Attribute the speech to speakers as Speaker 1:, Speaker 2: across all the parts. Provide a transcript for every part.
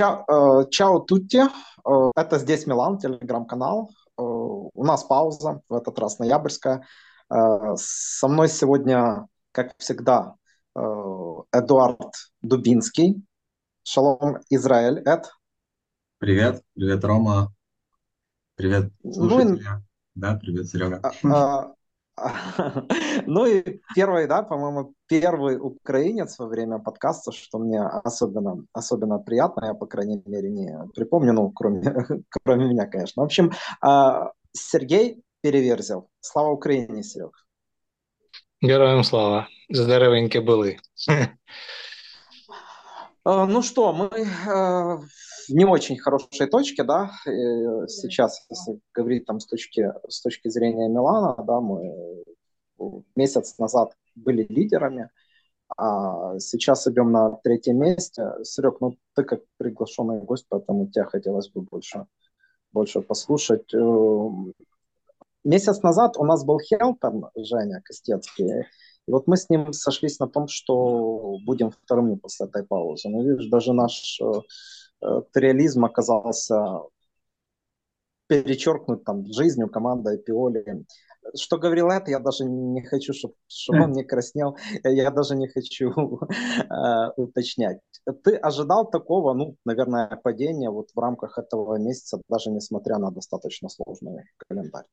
Speaker 1: Чао, чао тутти. Это здесь Милан, телеграм-канал. У нас пауза, в этот раз ноябрьская. Со мной сегодня, как всегда, Эдуард Дубинский. Шалом, Израиль. Эд.
Speaker 2: Привет, привет, Рома. Привет, слушатели. Ну, да, привет, Серега.
Speaker 1: Ну и первый, да, по-моему, первый украинец во время подкаста, что мне особенно, особенно приятно, я, по крайней мере, не припомню, ну, кроме, кроме меня, конечно. В общем, а, Сергей Переверзел. Слава Украине, Серег.
Speaker 3: Героям слава. Здоровенькі були.
Speaker 1: А, ну что, мы а, не очень хорошей точке, да, сейчас, если говорить там с точки, с точки зрения Милана, да, мы месяц назад были лидерами, а сейчас идем на третьем месте. Серег, ну ты как приглашенный гость, поэтому тебя хотелось бы больше, больше послушать. Э, месяц назад у нас был Хелпен, Женя Костецкий, и вот мы с ним сошлись на том, что будем вторыми после этой паузы. Но видишь, даже наш э, э реализм оказался перечеркнут там жизнью командой Пиоли. Что говорил это, я даже не хочу, чтобы, чтобы он не краснел, я даже не хочу э, уточнять. Ты ожидал такого, ну, наверное, падения вот в рамках этого месяца, даже несмотря на достаточно сложный календарь?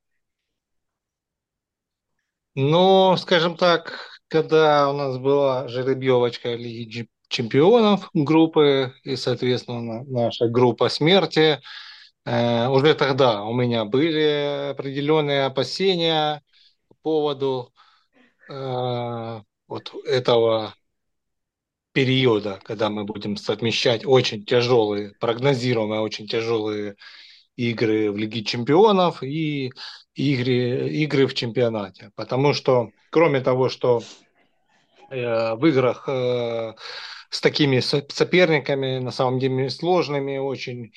Speaker 3: Ну, скажем так, когда у нас была жеребьевочка Лиги чемпионов группы и, соответственно, наша группа смерти, э, уже тогда у меня были определенные опасения по поводу э, вот этого периода, когда мы будем совмещать очень тяжелые, прогнозируемые очень тяжелые игры в Лиге чемпионов и игры, игры в чемпионате. Потому что, кроме того, что э, в играх э, с такими соперниками, на самом деле сложными, очень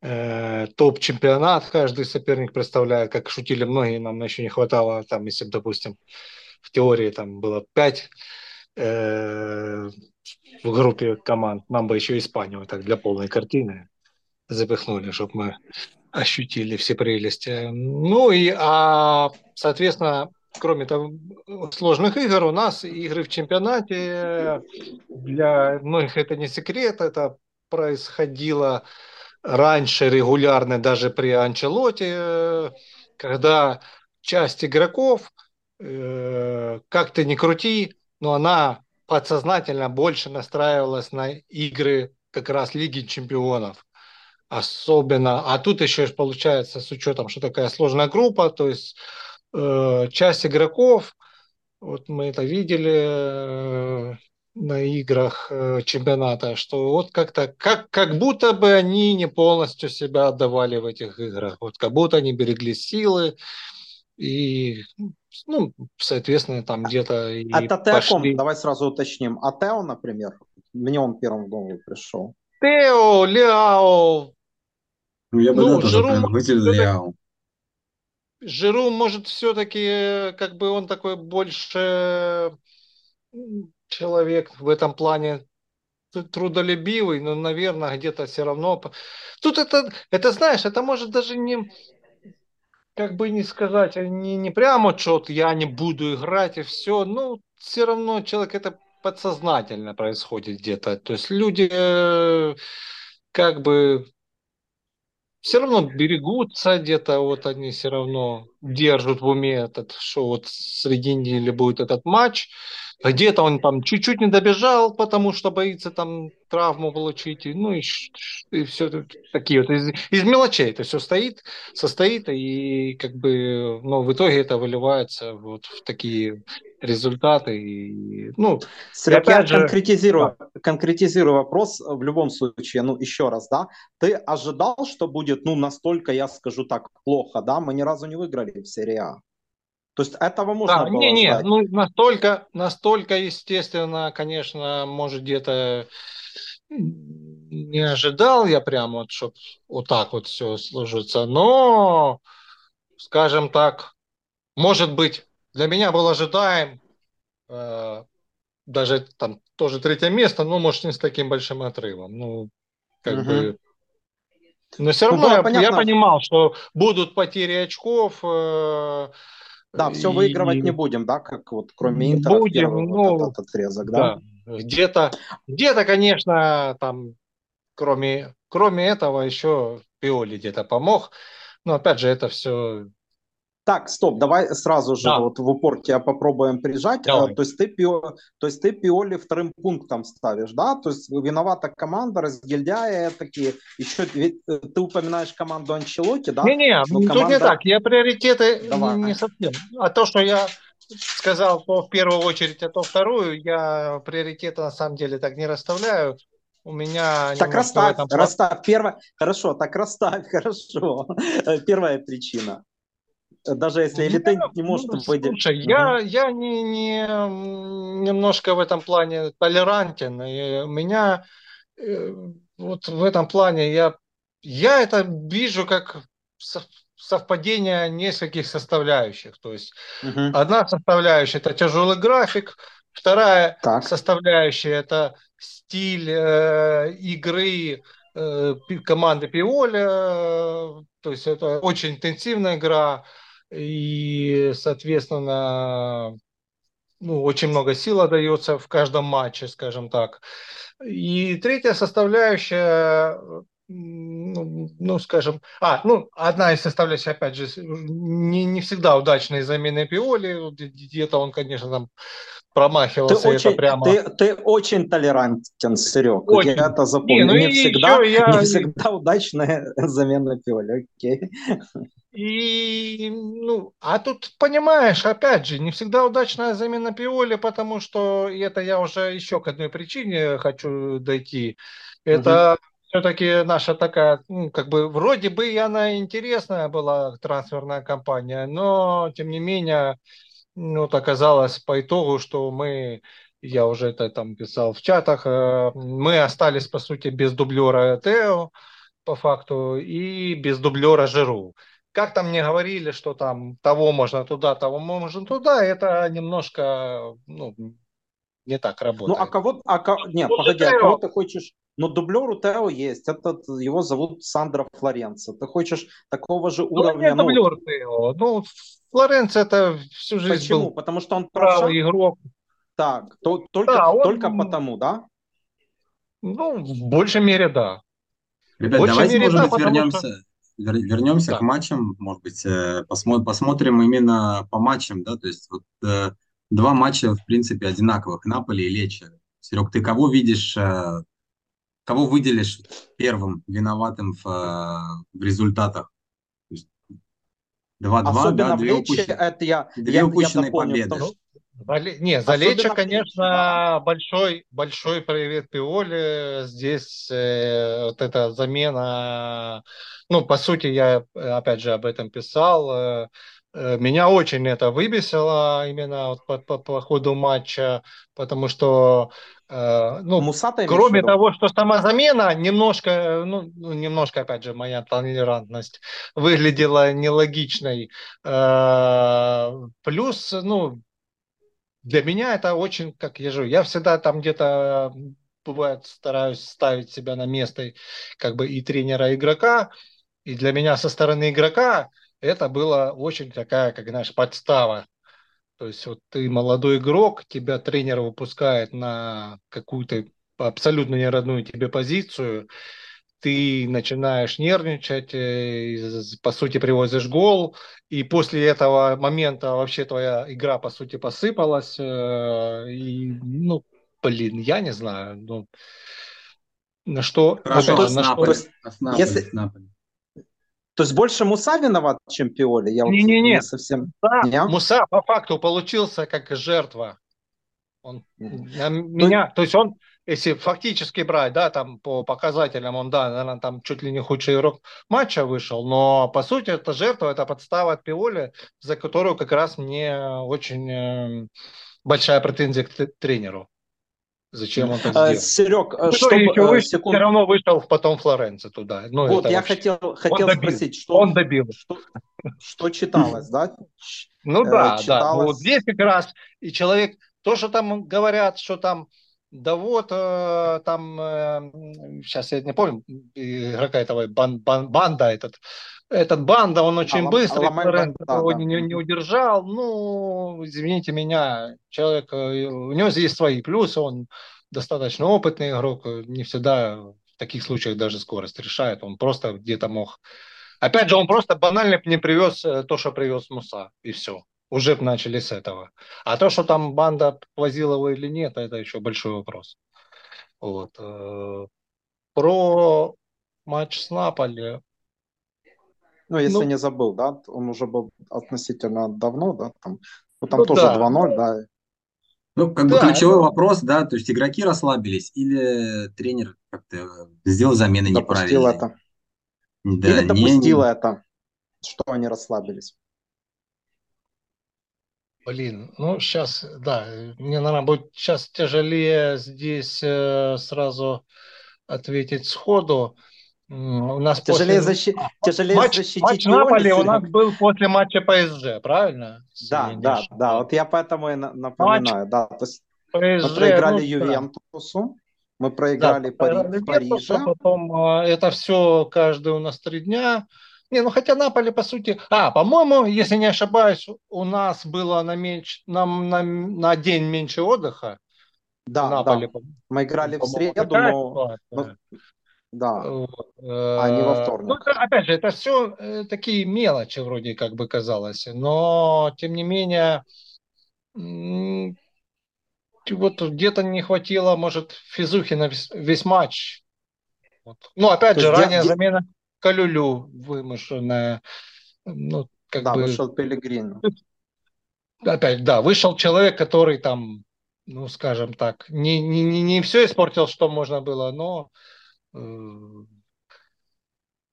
Speaker 3: э, топ-чемпионат каждый соперник представляет, как шутили многие, нам еще не хватало, там, если, допустим, в теории там было 5 э, в группе команд, нам бы еще Испанию так для полной картины запихнули, чтобы мы ощутили все прелести. Ну и, а, соответственно, кроме того, сложных игр, у нас игры в чемпионате, для многих это не секрет, это происходило раньше регулярно даже при Анчелоте, когда часть игроков, э, как ты ни крути, но она подсознательно больше настраивалась на игры как раз Лиги чемпионов. Особенно, а тут еще получается с учетом, что такая сложная группа, то есть э, часть игроков, вот мы это видели э, на играх э, чемпионата, что вот как-то, как, как будто бы они не полностью себя отдавали в этих играх, вот как будто они берегли силы и ну, соответственно, там где-то и
Speaker 1: А пошли... Давай сразу уточним. А Тео, например, мне он первым в голову пришел.
Speaker 3: Тео, Ляо,
Speaker 2: ну, я бы ну, да, тоже прям выделил
Speaker 3: Жиру, может, все-таки, как бы он такой больше человек в этом плане трудолюбивый, но, наверное, где-то все равно... Тут это, это, знаешь, это может даже не, как бы не сказать, не, не прямо, что вот я не буду играть и все, ну, все равно человек это подсознательно происходит где-то. То есть люди э, как бы все равно берегутся где-то, вот они все равно держат в уме этот, что вот среди недели будет этот матч. Где-то он там чуть-чуть не добежал, потому что боится там травму получить. Ну и, и все такие вот из, из мелочей это все стоит, состоит, и как бы, ну, в итоге это выливается вот в такие результаты. И, ну,
Speaker 1: Сергей, я же... конкретизирую, да. конкретизирую вопрос в любом случае, ну, еще раз, да, ты ожидал, что будет, ну, настолько, я скажу так, плохо, да, мы ни разу не выиграли в серии А. То есть этого можно
Speaker 3: да, было не, не, ну, настолько, настолько, естественно, конечно, может где-то не ожидал я прям вот, чтобы вот так вот все сложится, но, скажем так, может быть, для меня был ожидаем э, даже там тоже третье место, но может не с таким большим отрывом. Ну, как угу. бы. Но все ну, равно ну, я, понятно. я понимал, что будут потери очков. Э,
Speaker 1: да, все и, выигрывать не будем, да, как вот кроме Интера
Speaker 3: будем, первый ну, вот этот отрезок, да? да. Где-то, где-то, конечно, там, кроме, кроме этого, еще Пиоли где-то помог. Но опять же, это все
Speaker 1: так, стоп, давай сразу же да. вот в упор тебя попробуем прижать. Давай. Э, то есть, ты, то есть ты Пиоли вторым пунктом ставишь, да? То есть виновата команда, разгильдяя такие. Еще ведь э, ты упоминаешь команду Анчелоти, да?
Speaker 3: Не-не, ну, команда... тут не так. Я приоритеты давай. не совсем. А то, что я сказал то в первую очередь, а то вторую, я приоритеты на самом деле так не расставляю. У меня...
Speaker 1: Так расставь, этом... расставь. Первое... Хорошо, так расставь, хорошо. Э, первая причина даже если элита ну, не может ну, выделить.
Speaker 3: Слушай, угу. я, я не, не, немножко в этом плане толерантен. И меня э, вот в этом плане я, я это вижу как совпадение нескольких составляющих. То есть угу. одна составляющая это тяжелый график, вторая так. составляющая это стиль э, игры э, команды Пиоля, то есть это очень интенсивная игра, и, соответственно, ну, очень много сил отдается в каждом матче, скажем так. И третья составляющая, ну, ну, скажем, а, ну, одна из составляющих, опять же, не, не всегда удачные замены Пиоли, где-то он, конечно, там промахивался.
Speaker 1: Ты очень, прямо... ты, ты очень толерантен, Серег. Очень. Я это запомнил. Не, ну не, всегда, я... не всегда удачная замена Пиоли, окей.
Speaker 3: И, ну, а тут, понимаешь, опять же, не всегда удачная замена Пиоли, потому что это я уже еще к одной причине хочу дойти. Это угу. Все-таки наша такая, ну, как бы, вроде бы и она интересная была, трансферная кампания, но, тем не менее, ну, вот оказалось по итогу, что мы, я уже это там писал в чатах, э, мы остались, по сути, без дублера Тео, по факту, и без дублера Жиру как там мне говорили, что там того можно туда, того можно туда, это немножко ну, не так работает.
Speaker 1: Ну, а кого, а кого, нет, ну, погоди, а кого ты хочешь, ну, дублер у Тео есть, этот, его зовут Сандро Флоренцо, ты хочешь такого же ну, уровня?
Speaker 3: Ну, дублер Тео, ну, Флоренцо это всю жизнь
Speaker 1: Почему?
Speaker 3: был
Speaker 1: Потому что он
Speaker 3: правый игрок.
Speaker 1: Так, то, только, да, он... только потому, да?
Speaker 3: Ну, в большей мере, да.
Speaker 2: Ребят, давайте, мере, может да, быть, вернемся, что вернемся да. к матчам, может быть, э, посмотрим, посмотрим именно по матчам, да, то есть вот э, два матча, в принципе, одинаковых, Наполи и Лечи. Серег, ты кого видишь, э, кого выделишь первым виноватым в, в результатах?
Speaker 1: 2-2, да, две, упущенные, это я,
Speaker 2: две я, упущенные я победы.
Speaker 3: Не, Залеча, конечно, да. большой, большой привет Пиоле. Здесь э, вот эта замена, ну, по сути, я опять же об этом писал. Э, э меня очень это выбесило именно вот по, по, по ходу матча, потому что э, ну, Мусата кроме того, что сама замена немножко, ну, ну, немножко, опять же, моя толерантность выглядела нелогичной. Э, плюс, ну, для меня это очень, как я живу, я всегда там где-то бывает стараюсь ставить себя на место как бы и тренера, и игрока, и для меня со стороны игрока это было очень такая, как знаешь, подстава. То есть вот ты молодой игрок, тебя тренер выпускает на какую-то абсолютно неродную тебе позицию, ты начинаешь нервничать, э, по сути привозишь гол, и после этого момента вообще твоя игра по сути посыпалась, э, и, ну, блин, я не знаю, ну, на что...
Speaker 1: Хорошо, опять, на что... Если... То есть больше Муса виноват, чем Пиоли? Я
Speaker 3: не, вот не, не. совсем... Да, не? Муса по факту получился как жертва. Он, mm. меня, то есть он если фактически брать, да, там по показателям он, да, наверное, там чуть ли не худший игрок матча вышел, но по сути это жертва, это подстава от Пиоли, за которую как раз мне очень э, большая претензия к тренеру. Зачем он так а, сделал?
Speaker 1: Серег,
Speaker 3: ну, что еще э, секунд... все равно вышел потом Флоренци туда.
Speaker 1: Ну, вот, я вообще... хотел, хотел он спросить, что,
Speaker 3: он добил.
Speaker 1: Что, что читалось, да?
Speaker 3: Ну да, да. Ну, вот здесь как раз и человек, то, что там говорят, что там Да вот, э, там, э, сейчас я не помню, игрока этого, бан, бан, банда этот, этот банда, он очень а, быстрый, Ламель, да, его да. Не, не удержал. Ну, извините меня, человек, э, у него здесь свои плюсы, он достаточно опытный игрок, не всегда в таких случаях даже скорость решает, он просто где-то мог... Опять же, он просто банально не привез то, что привез Муса, и все уже начали с этого. А то, что там банда возила его или нет, это еще большой вопрос. Вот. Э, про матч с Наполи.
Speaker 1: Ну, если ну, не забыл, да, он уже был относительно давно, да, там, ну, там ну, тоже да. 2-0, да.
Speaker 2: Ну, как да, бы ключевой это... вопрос, да, то есть игроки расслабились или тренер как-то сделал замены
Speaker 1: допустил
Speaker 2: неправильные?
Speaker 1: это. Да, или допустил не... это, что они расслабились.
Speaker 3: Блин, ну сейчас, да, мне, наверное, будет сейчас тяжелее здесь э, сразу ответить сходу. У нас
Speaker 1: тяжелее, после... защи... тяжелее
Speaker 3: матч,
Speaker 1: защитить
Speaker 3: матч Наполи у нас был после матча ПСЖ, правильно?
Speaker 1: Да, да, да, вот я поэтому и напоминаю, матч да, то есть ПСЖ, мы проиграли ну, Ювентусу, мы проиграли да, Пари... Париже.
Speaker 3: Потом э, это все каждый у нас три дня. Не, ну хотя Наполе, по сути... А, по-моему, если не ошибаюсь, у нас было на, меньше, на, на, на день меньше отдыха.
Speaker 1: Да, Наполе, да. Мы играли в среду, но... но... Да, вот. А не во вторник. Ну,
Speaker 3: это, опять же, это все э, такие мелочи вроде как бы казалось. Но, тем не менее, вот где-то не хватило, может, физухи на весь, весь матч. Вот. Ну, опять же, ранняя замена Калюлю вымышленная. Ну, как
Speaker 1: да,
Speaker 3: бы...
Speaker 1: вышел Пелегрин.
Speaker 3: Опять, да, вышел человек, который там, ну, скажем так, не, не, не, не все испортил, что можно было, но, э,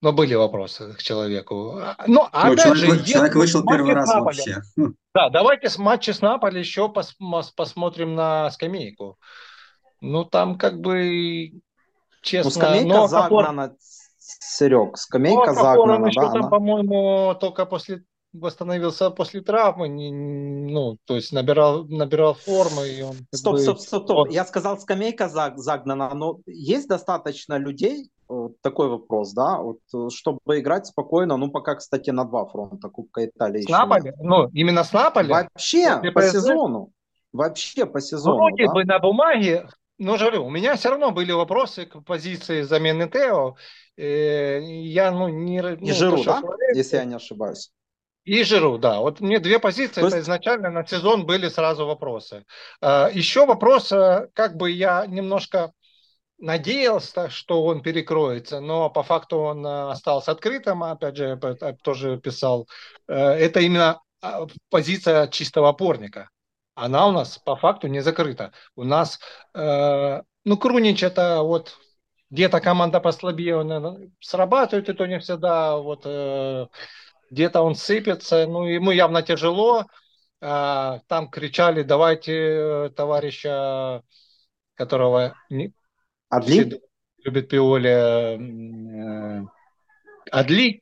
Speaker 3: но были вопросы к человеку. Ну,
Speaker 2: а ну, опять человек, же, человек вышел первый раз Наполи, вообще.
Speaker 3: Да, давайте с матча с Наполи еще пос, посмотрим на скамейку. Ну, там как бы честно... Ну,
Speaker 1: скамейка но загнана Серег, скамейка ну, загнана,
Speaker 3: еще да, там, она... по-моему, только после восстановился после травмы, не, ну, то есть набирал, набирал форму. И он,
Speaker 1: стоп, бы... стоп, стоп, стоп. Я сказал, скамейка загнана, но есть достаточно людей, такой вопрос, да, вот, чтобы играть спокойно, ну, пока, кстати, на два фронта Кубка Италии.
Speaker 3: С Наполи? Ну, именно с Наполи?
Speaker 1: Вообще, по сезону. Вообще по сезону. Вроде
Speaker 3: да? бы на бумаге но говорю, у меня все равно были вопросы к позиции замены Тео. Э, я, ну, не... Ну,
Speaker 1: и Жиру, да? Если я не ошибаюсь.
Speaker 3: И Жиру, да. Вот мне две позиции, есть... это изначально на сезон были сразу вопросы. А, Еще вопрос, э, как бы я немножко надеялся, что он перекроется, но по факту он э, остался открытым, опять же, я тоже писал. Это именно а, позиция чистого опорника она у нас по факту не закрыта. У нас, э, ну, Крунич это вот где-то команда послабее, он э, срабатывает, и то не всегда, вот э, где-то он сыпется, ну, ему явно тяжело. Э, там кричали, давайте э, товарища, которого не,
Speaker 1: Адли?
Speaker 3: любит Пиоли, э, Адли.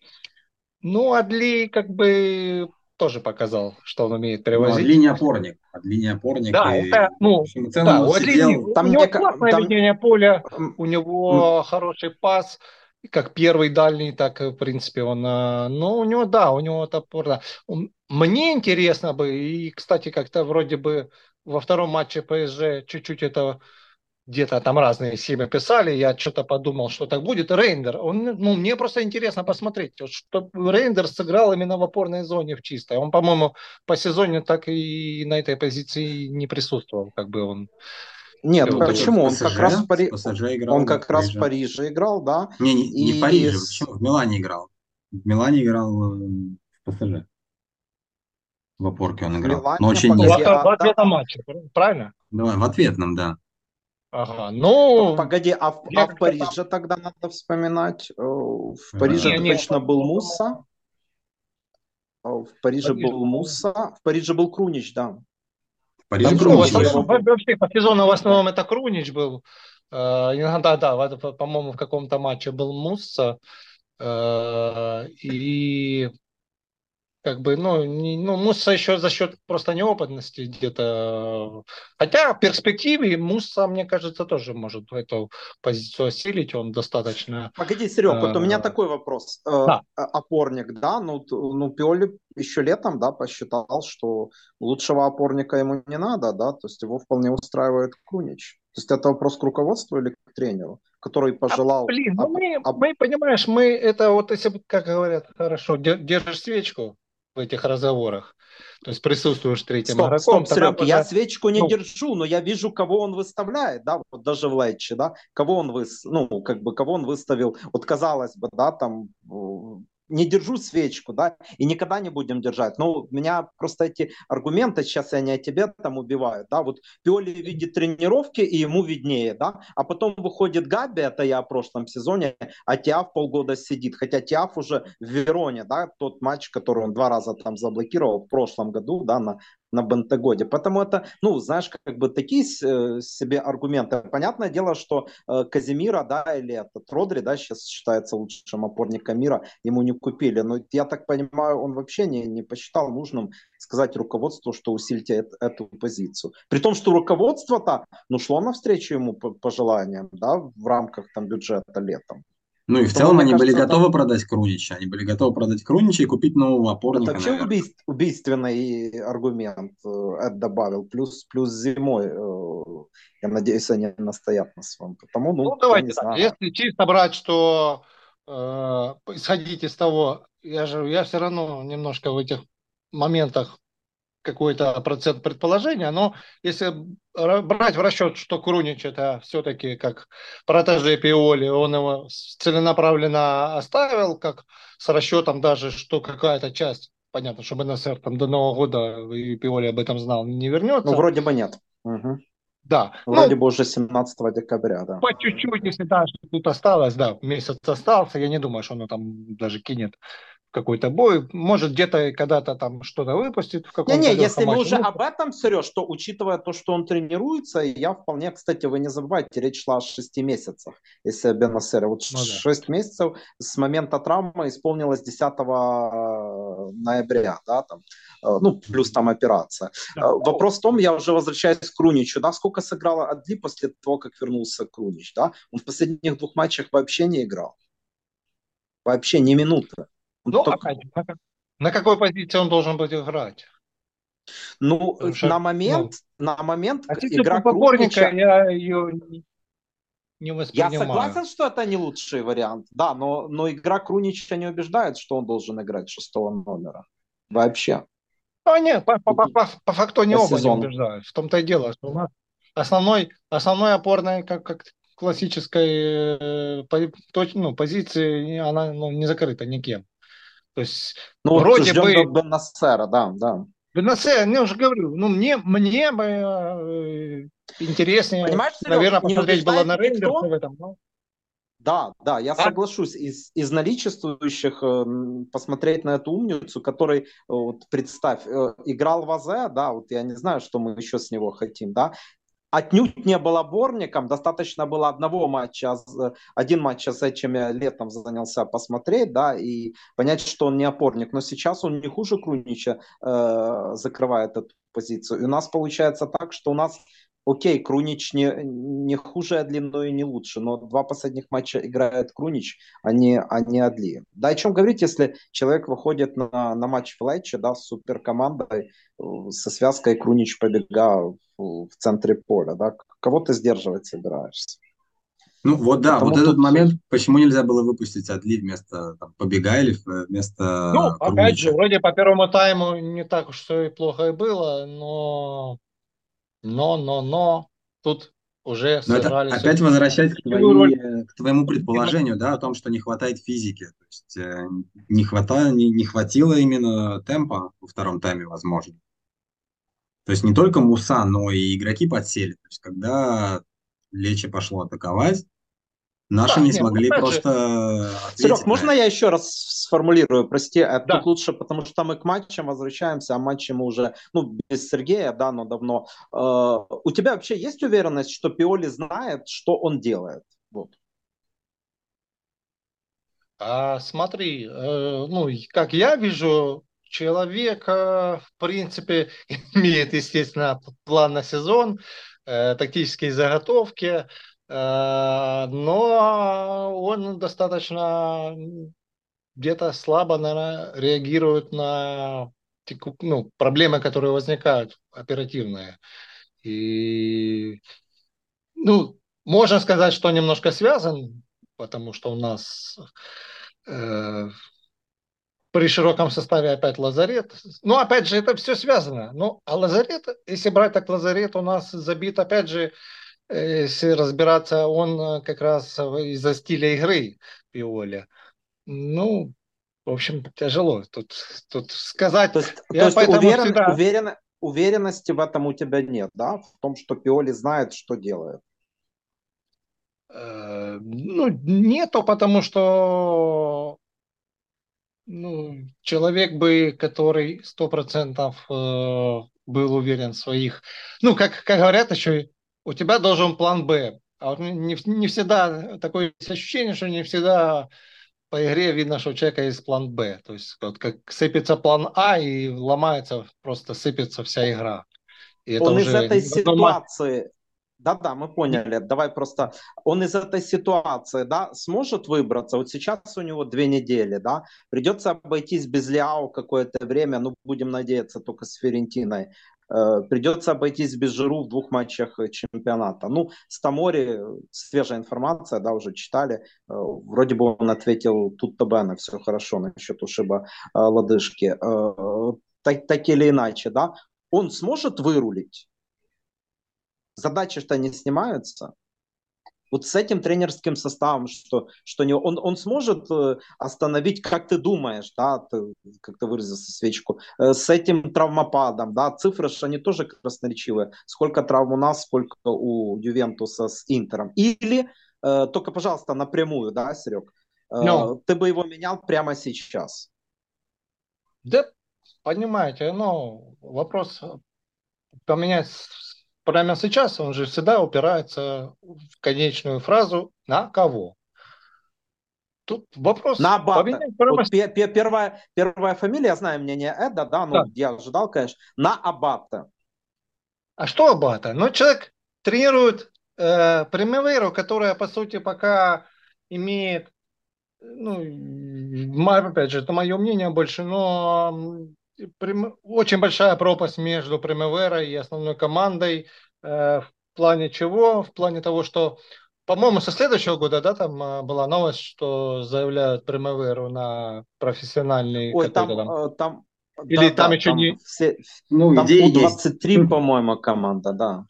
Speaker 3: Ну, Адли как бы тоже показал, что он умеет перевозить. Ну,
Speaker 2: линия опорник. От линии опорник.
Speaker 3: Да, и, это, ну, общем, да, вот сидел... там у него классное там... ведение поля, у него mm. хороший пас, как первый дальний, так, в принципе, он, ну, у него, да, у него топор, да. Мне интересно бы, и, кстати, как-то вроде бы во втором матче ПСЖ чуть-чуть это где-то там разные семьи писали, я что-то подумал, что так будет. Рейндер, он, ну, мне просто интересно посмотреть, что Рейндер сыграл именно в опорной зоне в чистой. Он, по-моему, по сезону так и на этой позиции не присутствовал, как бы он.
Speaker 1: Нет, ну, почему? Он как раз в Пари... играл, он как раз в Париже играл, да.
Speaker 2: Не, не, и... не в Париже, почему? В Милане играл. В Милане играл э, в ПСЖ. В опорке он играл. Милане, Но очень
Speaker 3: погоди, а, в ответном матче, правильно?
Speaker 2: Давай, в ответном, да.
Speaker 3: Ага, ну...
Speaker 1: Погоди, а в, а в Париже тогда надо вспоминать? Э, в Париже не, точно не, был Муса. А в Париже, Париже был Муса. В Париже был Крунич, да.
Speaker 3: В Париже Там, Крунич. Ну, вообще, по сезону в основном это Крунич был. Э, иногда, да, по-моему, в каком-то матче был Муса. Э, и как бы, ну, не, ну, Мусса еще за счет просто неопытности где-то. Хотя в перспективе Мусса, мне кажется, тоже может эту позицию осилить, он достаточно...
Speaker 1: Погоди, Серег, вот у меня э, такой вопрос. Э, да. Опорник, да, ну, ну Пиоли еще летом, да, посчитал, что лучшего опорника ему не надо, да, то есть его вполне устраивает Кунич. То есть это вопрос к руководству или к тренеру, который а, пожелал... А,
Speaker 3: блин, ну мы, а... мы, понимаешь, мы это вот, если, как говорят, хорошо, держишь свечку в этих разговорах, то есть присутствуешь третьим
Speaker 1: стоп, игроком. Стоп, Серег, я свечку не ну... держу, но я вижу, кого он выставляет, да, вот даже в Летче, да, кого он выс... ну, как бы, кого он выставил, вот казалось бы, да, там не держу свечку, да, и никогда не будем держать. Но меня просто эти аргументы, сейчас я не о тебе там убивают, да, вот Пиоли видит тренировки, и ему виднее, да, а потом выходит Габи, это я в прошлом сезоне, а Тиаф полгода сидит, хотя Тиаф уже в Вероне, да, тот матч, который он два раза там заблокировал в прошлом году, да, на на Бентегоде. Поэтому это, ну, знаешь, как бы такие э, себе аргументы. Понятное дело, что э, Казимира, да, или этот Родри, да, сейчас считается лучшим опорником мира, ему не купили. Но я так понимаю, он вообще не, не посчитал нужным сказать руководству, что усильте эту, позицию. При том, что руководство-то, ну, шло навстречу ему по пожеланиям, да, в рамках там бюджета летом.
Speaker 2: Ну и в целом они кажется, были готовы там... продать Крунича. Они были готовы продать Крунича и купить нового опорника.
Speaker 1: Это вообще убийств, убийственный аргумент э, Эд добавил. Плюс, плюс зимой, э, я надеюсь, они настоят на своем. Потому,
Speaker 3: ну, ну давайте так. Знаю. Если чисто брать, что э, исходить из того, я же я все равно немножко в этих моментах какой-то процент предположения, но если брать в расчет, что Крунич это все-таки как протеже Пиоли, он его целенаправленно оставил, как с расчетом даже, что какая-то часть, понятно, чтобы НСР там до Нового года, и Пиоли об этом знал, не вернется.
Speaker 1: Ну, вроде бы нет. Угу.
Speaker 3: Да.
Speaker 1: Вроде ну, бы уже 17 декабря, да.
Speaker 3: По чуть-чуть, если да, что тут осталось, да, месяц остался, я не думаю, что оно там даже кинет какой-то бой, может где-то когда-то там что-то выпустит в каком-то
Speaker 1: Не, не, если матче. мы уже об этом, Сереж, что учитывая то, что он тренируется, я вполне, кстати, вы не забывайте, речь шла о шести месяцах, если Бенасера. Вот ну, шесть да. месяцев с момента травмы исполнилось 10 э, ноября, да, там, э, ну, плюс там операция. Да. Э, вопрос в том, я уже возвращаюсь к Круничу, да, сколько сыграла Адли после того, как вернулся Крунич, да, он в последних двух матчах вообще не играл. Вообще ни минуты.
Speaker 3: Ну, Только... опять, на, на какой позиции он должен быть играть?
Speaker 1: Ну, что, на момент, ну, на момент а игра Крупнича...
Speaker 3: я ее не, воспринимаю.
Speaker 1: Я согласен, что это не лучший вариант, да, но, но игра Крунича не убеждает, что он должен играть шестого номера. Вообще.
Speaker 3: А нет, по, по, по, по факту не оба не убеждают. В том-то и дело, что у нас основной, основной опорной, как, как классической э, ну, позиции, она ну, не закрыта никем. То есть
Speaker 1: ну, вроде бы... Беннасера, да, да.
Speaker 3: Беннасера, я уже говорю, ну мне, мне бы э, интереснее, Понимаешь, наверное, посмотреть было на Рейндерс в этом. Но...
Speaker 1: Да, да, я а? соглашусь. Из, из наличествующих э, посмотреть на эту умницу, который, вот, представь, э, играл в АЗ, да, вот я не знаю, что мы еще с него хотим, да, отнюдь не был оборником, достаточно было одного матча, один матч с я летом занялся посмотреть, да, и понять, что он не опорник, но сейчас он не хуже Крунича э, закрывает эту позицию. И у нас получается так, что у нас окей, Крунич не, не хуже Адли, но и не лучше, но два последних матча играет Крунич, а не, а не Адли. Да, о чем говорить, если человек выходит на, на матч в Лайче, да, с суперкомандой, э, со связкой Крунич побега в, в центре поля, да, кого ты сдерживать собираешься?
Speaker 2: Ну вот да, Потому вот тут... этот момент, почему нельзя было выпустить Адли вместо там, Побега или вместо
Speaker 3: Ну, Крунича? опять же, вроде по первому тайму не так уж все и плохо и было, но но, но, но, тут уже
Speaker 2: Но это опять возвращаясь к, твоей, к твоему предположению, да, о том, что не хватает физики. То есть э, не, хватало, не, не хватило именно темпа во втором тайме, возможно. То есть не только Муса, но и игроки подсели. То есть когда Лечи пошло атаковать, Наши да, не смогли нет, просто же...
Speaker 1: Серег, можно я еще раз сформулирую? Прости, а да. тут лучше, потому что мы к матчам возвращаемся, а матчи мы уже, ну, без Сергея, да, но давно. Э, у тебя вообще есть уверенность, что Пиоли знает, что он делает? Вот.
Speaker 3: А, смотри, э, ну, как я вижу человек, в принципе, имеет, естественно, план на сезон, э, тактические заготовки, э, но он достаточно где-то слабо, наверное, реагирует на ну, проблемы, которые возникают оперативные. И, ну, можно сказать, что немножко связан, потому что у нас э, при широком составе опять лазарет. Ну, опять же, это все связано. Ну, а лазарет, если брать так лазарет, у нас забит, опять же, э, если разбираться, он э, как раз из-за стиля игры Пиоли. Ну, в общем, тяжело тут, тут сказать.
Speaker 1: То есть, я то есть уверен, всегда... уверен, уверенности в этом у тебя нет, да? В том, что Пиоли знает, что делает.
Speaker 3: Э, ну, нету, потому что ну, человек бы, который сто процентов э, был уверен в своих... Ну, как, как говорят еще, у тебя должен план «Б». А вот не, не всегда такое ощущение, что не всегда по игре видно, что у человека есть план «Б». То есть вот как сыпется план А и ломается, просто сыпется вся игра.
Speaker 1: И Он из этой ситуации да-да, мы поняли. Давай просто... Он из этой ситуации, да, сможет выбраться? Вот сейчас у него две недели, да, придется обойтись без Ляо какое-то время, ну, будем надеяться, только с Ферентиной. Э, придется обойтись без Жиру в двух матчах чемпионата. Ну, с Тамори свежая информация, да, уже читали. Э, вроде бы он ответил тут Бена, все хорошо насчет ушиба э, лодыжки. Так, так или иначе, да, он сможет вырулить? задачи-то не снимаются. Вот с этим тренерским составом, что, что не, он, он сможет э, остановить, как ты думаешь, да, ты, как ты выразился, свечку, э, с этим травмопадом, да, цифры же они тоже красноречивые. Сколько травм у нас, сколько у Ювентуса с Интером. Или, э, только, пожалуйста, напрямую, да, Серег, э, no. Ну. ты бы его менял прямо сейчас?
Speaker 3: Да, понимаете, ну, вопрос поменять прямо сейчас он же всегда упирается в конечную фразу «на кого?».
Speaker 1: Тут вопрос... На Абата. Вот первая, первая фамилия, я знаю мнение Эда, да, ну, да. я ожидал, конечно, на Абата.
Speaker 3: А что Абата? Ну, человек тренирует э, Примеверу, которая, по сути, пока имеет, ну, опять же, это мое мнение больше, но очень большая пропасть между Примеверой и основной командой. Э, в плане чего? В плане того, что, по-моему, со следующего года, да, там э, была новость, что заявляют Примеверу на профессиональный
Speaker 1: Ой, там, там, э, там
Speaker 3: или да, там да, еще там не...
Speaker 1: Все, ну, там идеи 23, есть. по-моему, команда, да.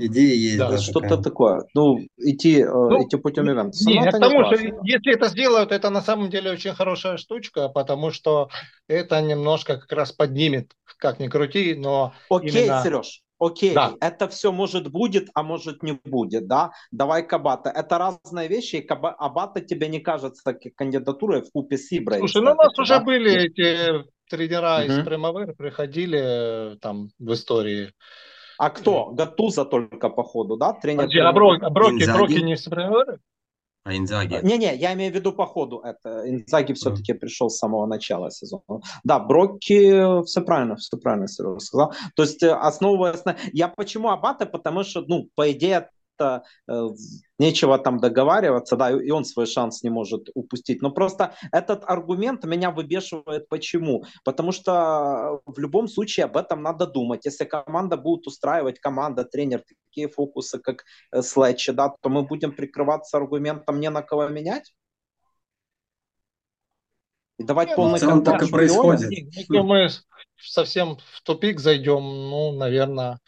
Speaker 2: Идея есть.
Speaker 1: Да, что-то такая. такое. Ну, идти, ну, идти путем ивента.
Speaker 3: Нет, потому что если это сделают, это на самом деле очень хорошая штучка, потому что это немножко как раз поднимет, как ни крути, но
Speaker 1: Окей, именно... Сереж, Окей, да. это все может будет, а может не будет, да? Давай Кабата. Это разные вещи, и Каба, Абата тебе не кажется кандидатурой в купе с Иброй.
Speaker 3: Слушай, ну у нас да? уже были эти тренера угу. из Примавер, приходили там в истории.
Speaker 1: А кто? Гатуза только по ходу, да?
Speaker 3: Тренер. Подожди, а, Брок, Броки, Броки не сопротивляли?
Speaker 2: А Инзаги?
Speaker 1: Не-не, я имею в виду по ходу это. Инзаги все-таки mm. пришел с самого начала сезона. Да, Брокки, все правильно, все правильно Серега сказал. То есть э, основываясь на... Я почему Абата? Потому что, ну, по идее, это э, нечего там договариваться, да, и он свой шанс не может упустить. Но просто этот аргумент меня выбешивает. Почему? Потому что в любом случае об этом надо думать. Если команда будет устраивать, команда, тренер, такие фокусы, как э, Слэчи, да, то мы будем прикрываться аргументом не на кого менять.
Speaker 3: И давать полный ну, так и происходит. Если мы совсем в тупик зайдем, ну, наверное,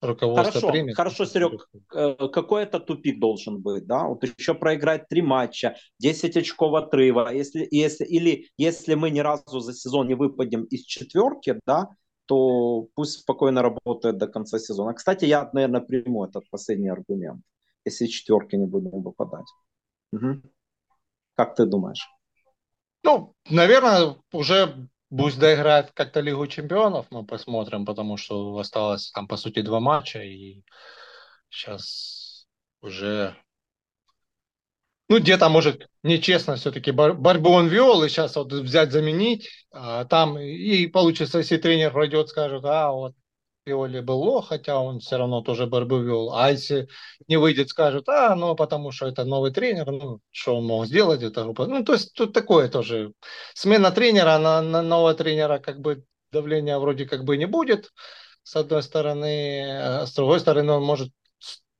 Speaker 3: руководство
Speaker 1: хорошо,
Speaker 3: примет.
Speaker 1: Хорошо, Серег, э, какой это тупик должен быть, да? Вот еще проиграть три матча, 10 очков отрыва, если, если, или если мы ни разу за сезон не выпадем из четверки, да, то пусть спокойно работает до конца сезона. Кстати, я, наверное, приму этот последний аргумент, если четверки не будем выпадать. Угу. Как ты думаешь?
Speaker 3: Ну, наверное, уже Пусть доиграет как-то Лигу Чемпионов, мы посмотрим, потому что осталось там, по сути, два матча, и сейчас уже ну, где-то, может, нечестно все-таки борьбу он вел, и сейчас вот взять, заменить, а там и получится, если тренер пройдет, скажет, а, вот Пиоли был лох, хотя он все равно тоже борьбу вел. А если не выйдет, скажут, а, ну, потому что это новый тренер, ну, что он мог сделать, это Ну, то есть тут такое тоже. Смена тренера на, на нового тренера, как бы давления вроде как бы не будет, с одной стороны, а с другой стороны, он может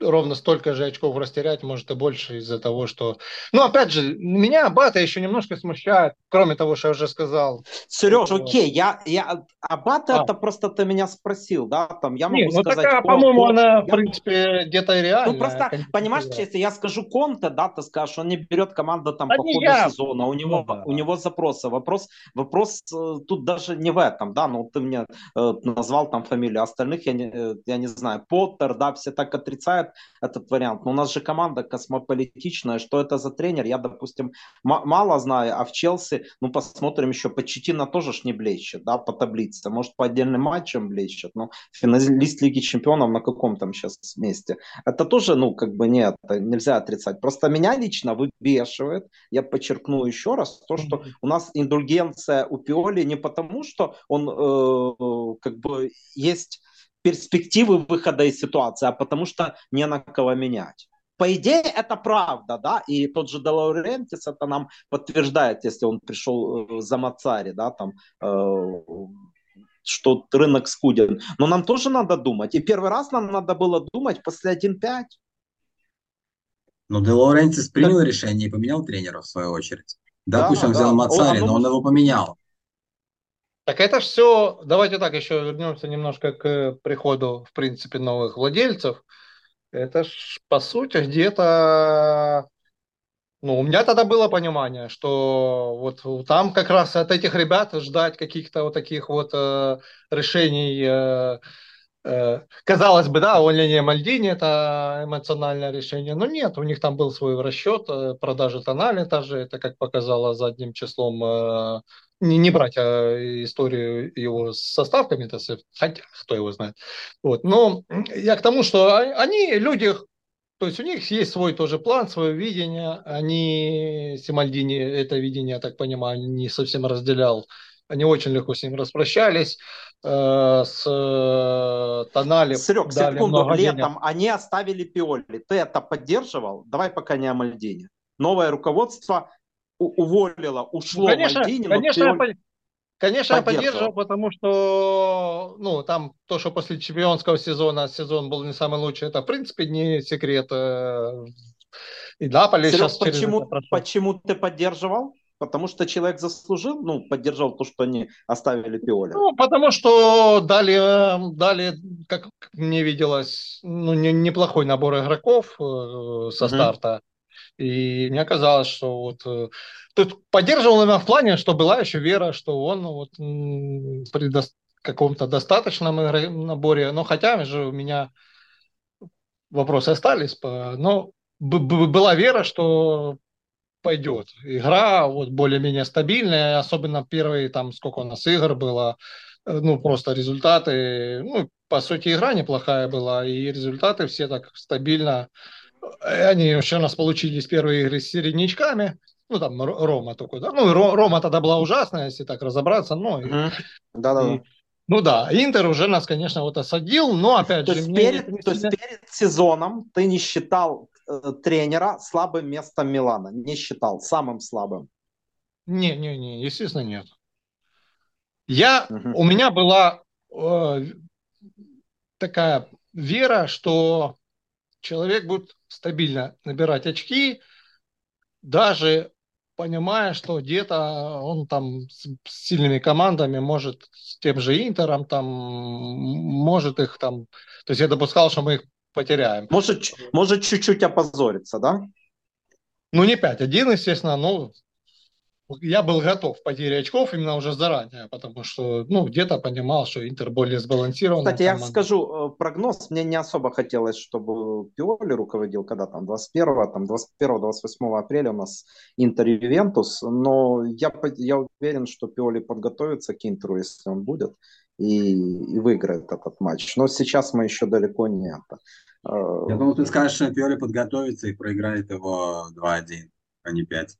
Speaker 3: ровно столько же очков растерять, может и больше из-за того, что... Ну, опять же, меня Абата еще немножко смущает, кроме того, что я уже сказал.
Speaker 1: Сереж, вот. окей, я, я... Абата а. это просто ты меня спросил, да, там я могу
Speaker 3: Не, ну,
Speaker 1: сказать...
Speaker 3: Такая, по-моему, она, я... в принципе, где-то реально.
Speaker 1: Ну, просто, понимаешь, если я скажу Конте, да, ты скажешь, он не берет команду там а по ходу я... сезона, у него, ну, да. у него запросы. Вопрос, вопрос э, тут даже не в этом, да, ну, ты мне э, назвал там фамилию, остальных я не, э, я не знаю, Поттер, да, все так отрицают, принимает этот вариант. Но у нас же команда космополитичная. Что это за тренер? Я, допустим, мало знаю. А в Челси, ну, посмотрим еще. Почетина тоже ж не блещет, да, по таблице. Может, по отдельным матчам блещет. Но финалист Лиги Чемпионов на каком там сейчас месте? Это тоже, ну, как бы нет, нельзя отрицать. Просто меня лично выбешивает, я подчеркну еще раз, то, что у нас индульгенция у Пиоли не потому, что он э, как бы есть перспективы выхода из ситуации, а потому что не на кого менять. По идее, это правда, да, и тот же Делаурентис это нам подтверждает, если он пришел э, за Мацари, да, там, э, что рынок скуден. Но нам тоже надо думать. И первый раз нам надо было думать после 1-5.
Speaker 2: Но Де Лаурентис принял да. решение и поменял тренера в свою очередь. Да, да пусть он да. взял Мацари, он, но он его поменял.
Speaker 3: Так это все, давайте так еще вернемся немножко к приходу, в принципе, новых владельцев. Это ж, по сути, где-то, ну, у меня тогда было понимание, что вот там как раз от этих ребят ждать каких-то вот таких вот э, решений, э, э, казалось бы, да, увольнение Мальдини это эмоциональное решение, но нет, у них там был свой расчет, э, продажи Тонали тоже, это как показало задним числом э, не, не брать а, историю его с составками, то хотя кто его знает. Вот. Но я к тому, что они люди, то есть у них есть свой тоже план, свое видение. Они, Симальдини, это видение, я так понимаю, не совсем разделял. Они очень легко с ним распрощались. Э, с э, Тонали.
Speaker 1: Серег, секунду, летом денег. они оставили Пиоли. Ты это поддерживал? Давай пока не о Мальдине. Новое руководство уволила, ушло
Speaker 3: конечно, Мальдини, конечно, я, по... конечно, я поддерживал, потому что ну, там то, что после чемпионского сезона сезон был не самый лучший, это в принципе не секрет. Э,
Speaker 1: и Наполе Серег, сейчас почему, почему ты поддерживал? Потому что человек заслужил, ну, поддержал то, что они оставили Пиоли.
Speaker 3: Ну, потому что дали, дали как мне виделось, ну, не, неплохой набор игроков э, со угу. старта. И мне казалось, что вот э, тут поддерживал меня в плане, что была еще вера, что он вот при до, каком-то достаточном наборе, но хотя же у меня вопросы остались, но была вера, что пойдет. Игра вот более-менее стабильная, особенно первые там сколько у нас игр было, э, ну просто результаты, ну по сути игра неплохая была и результаты все так стабильно они вообще у нас получились первые игры с середнячками. Ну, там Рома только, да. Ну, Рома тогда была ужасная, если так разобраться. Ну,
Speaker 1: Да-да-да.
Speaker 3: Ну да, Интер уже нас, конечно, вот осадил, но опять
Speaker 1: то
Speaker 3: же...
Speaker 1: Есть перед, не... То есть перед сезоном ты не считал э, тренера слабым местом Милана? Не считал самым слабым?
Speaker 3: Не-не-не, естественно, нет. Я, угу. у меня была э, такая вера, что человек будет стабильно набирать очки, даже понимая, что где-то он там с сильными командами может с тем же Интером там может их там, то есть я допускал, что мы их потеряем.
Speaker 1: Может, может чуть-чуть опозориться, да?
Speaker 3: Ну не 5-1, естественно, ну я был готов потере очков именно уже заранее, потому что, ну, где-то понимал, что Интер более сбалансирован.
Speaker 1: Кстати, команда. я скажу э, прогноз, мне не особо хотелось, чтобы Пиоли руководил, когда там 21, там 21-28 апреля у нас Интер Ювентус, но я, я уверен, что Пиоли подготовится к Интеру, если он будет, и, и выиграет этот матч. Но сейчас мы еще далеко не это.
Speaker 2: Я думал, ты скажешь, что Пиоли подготовится и проиграет его 2-1. а не 5.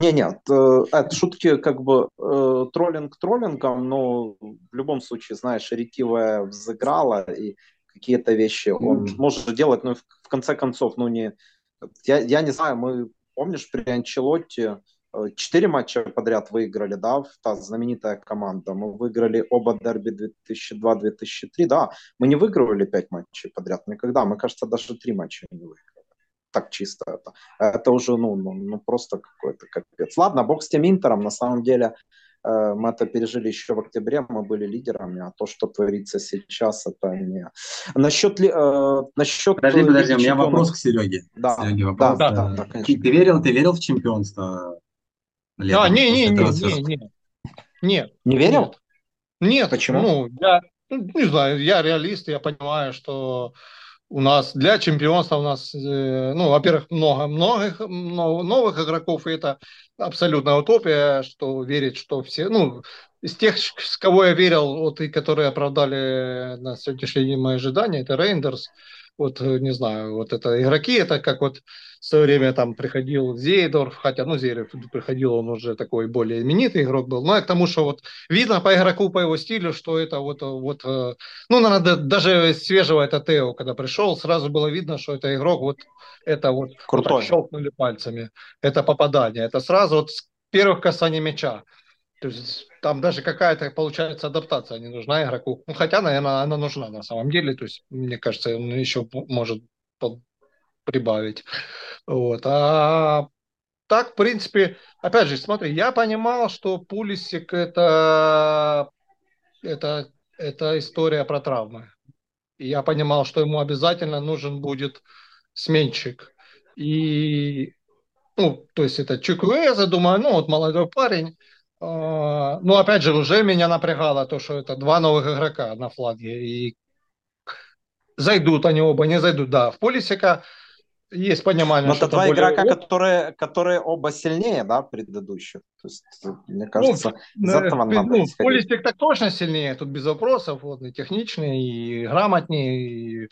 Speaker 1: Не, нет, э, это шутки как бы э, троллинг троллингом, но в любом случае, знаешь, ретивая взыграла, и какие-то вещи он mm. может делать, но в, в конце концов, ну не... Я, я не знаю, мы, помнишь, при Анчелотте э, четыре матча подряд выиграли, да, та знаменитая команда. Мы выиграли оба дерби 2002-2003, да. Мы не выигрывали пять матчей подряд никогда. Мы, кажется, даже три матча не выиграли так чисто это. Это уже, ну, ну, ну просто какой-то капец. Ладно, бог с тем Интером, на самом деле, э, мы это пережили еще в октябре, мы были лидерами, а то, что творится сейчас, это не... Насчет... Э, насчет
Speaker 2: подожди, подожди, у меня вопрос к Сереге.
Speaker 1: Да,
Speaker 2: Сереге вопрос. Да, да, да, конечно. Ты верил, ты верил в чемпионство?
Speaker 3: Летом, а, не, не, не, не, не, не.
Speaker 1: Не верил?
Speaker 3: Нет.
Speaker 1: Почему?
Speaker 3: Ну, я, ну, не знаю, я реалист, я понимаю, что у нас для чемпионства у нас, э, ну, во-первых, много многих новых игроков, и это абсолютная утопия, что верить, что все, ну, из тех, с кого я верил, вот и которые оправдали на сегодняшний день мои ожидания, это Рейндерс, вот, э, не знаю, вот это игроки, это как вот в свое время там приходил Зейдорф, хотя, ну, Зейдорф приходил, он уже такой более именитый игрок был, но к тому, что вот видно по игроку, по его стилю, что это вот, вот э, ну, надо даже свежего это Тео, когда пришел, сразу было видно, что это игрок, вот это вот,
Speaker 1: Крутой.
Speaker 3: вот щелкнули пальцами, это попадание, это сразу вот с первых касаний мяча. То есть там даже какая-то, получается, адаптация не нужна игроку. Ну, хотя, наверное, она нужна на самом деле. То есть, мне кажется, он еще может прибавить. Вот. А так, в принципе, опять же, смотри, я понимал, что Пулисик это, это, это история про травмы. И я понимал, что ему обязательно нужен будет сменщик. И, ну, то есть это Чукуэза, думаю, ну, вот молодой парень, ну, опять же, уже меня напрягало то, что это два новых игрока на флаге. И зайдут они оба, не зайдут. Да, в Полисика есть понимание,
Speaker 1: Но это два более... игрока, которые, которые оба сильнее, да, предыдущих. То есть, мне ну, кажется, ну, из этого
Speaker 3: ну, надо Полисик так точно сильнее, тут без вопросов, вот, и техничный, и грамотнее, и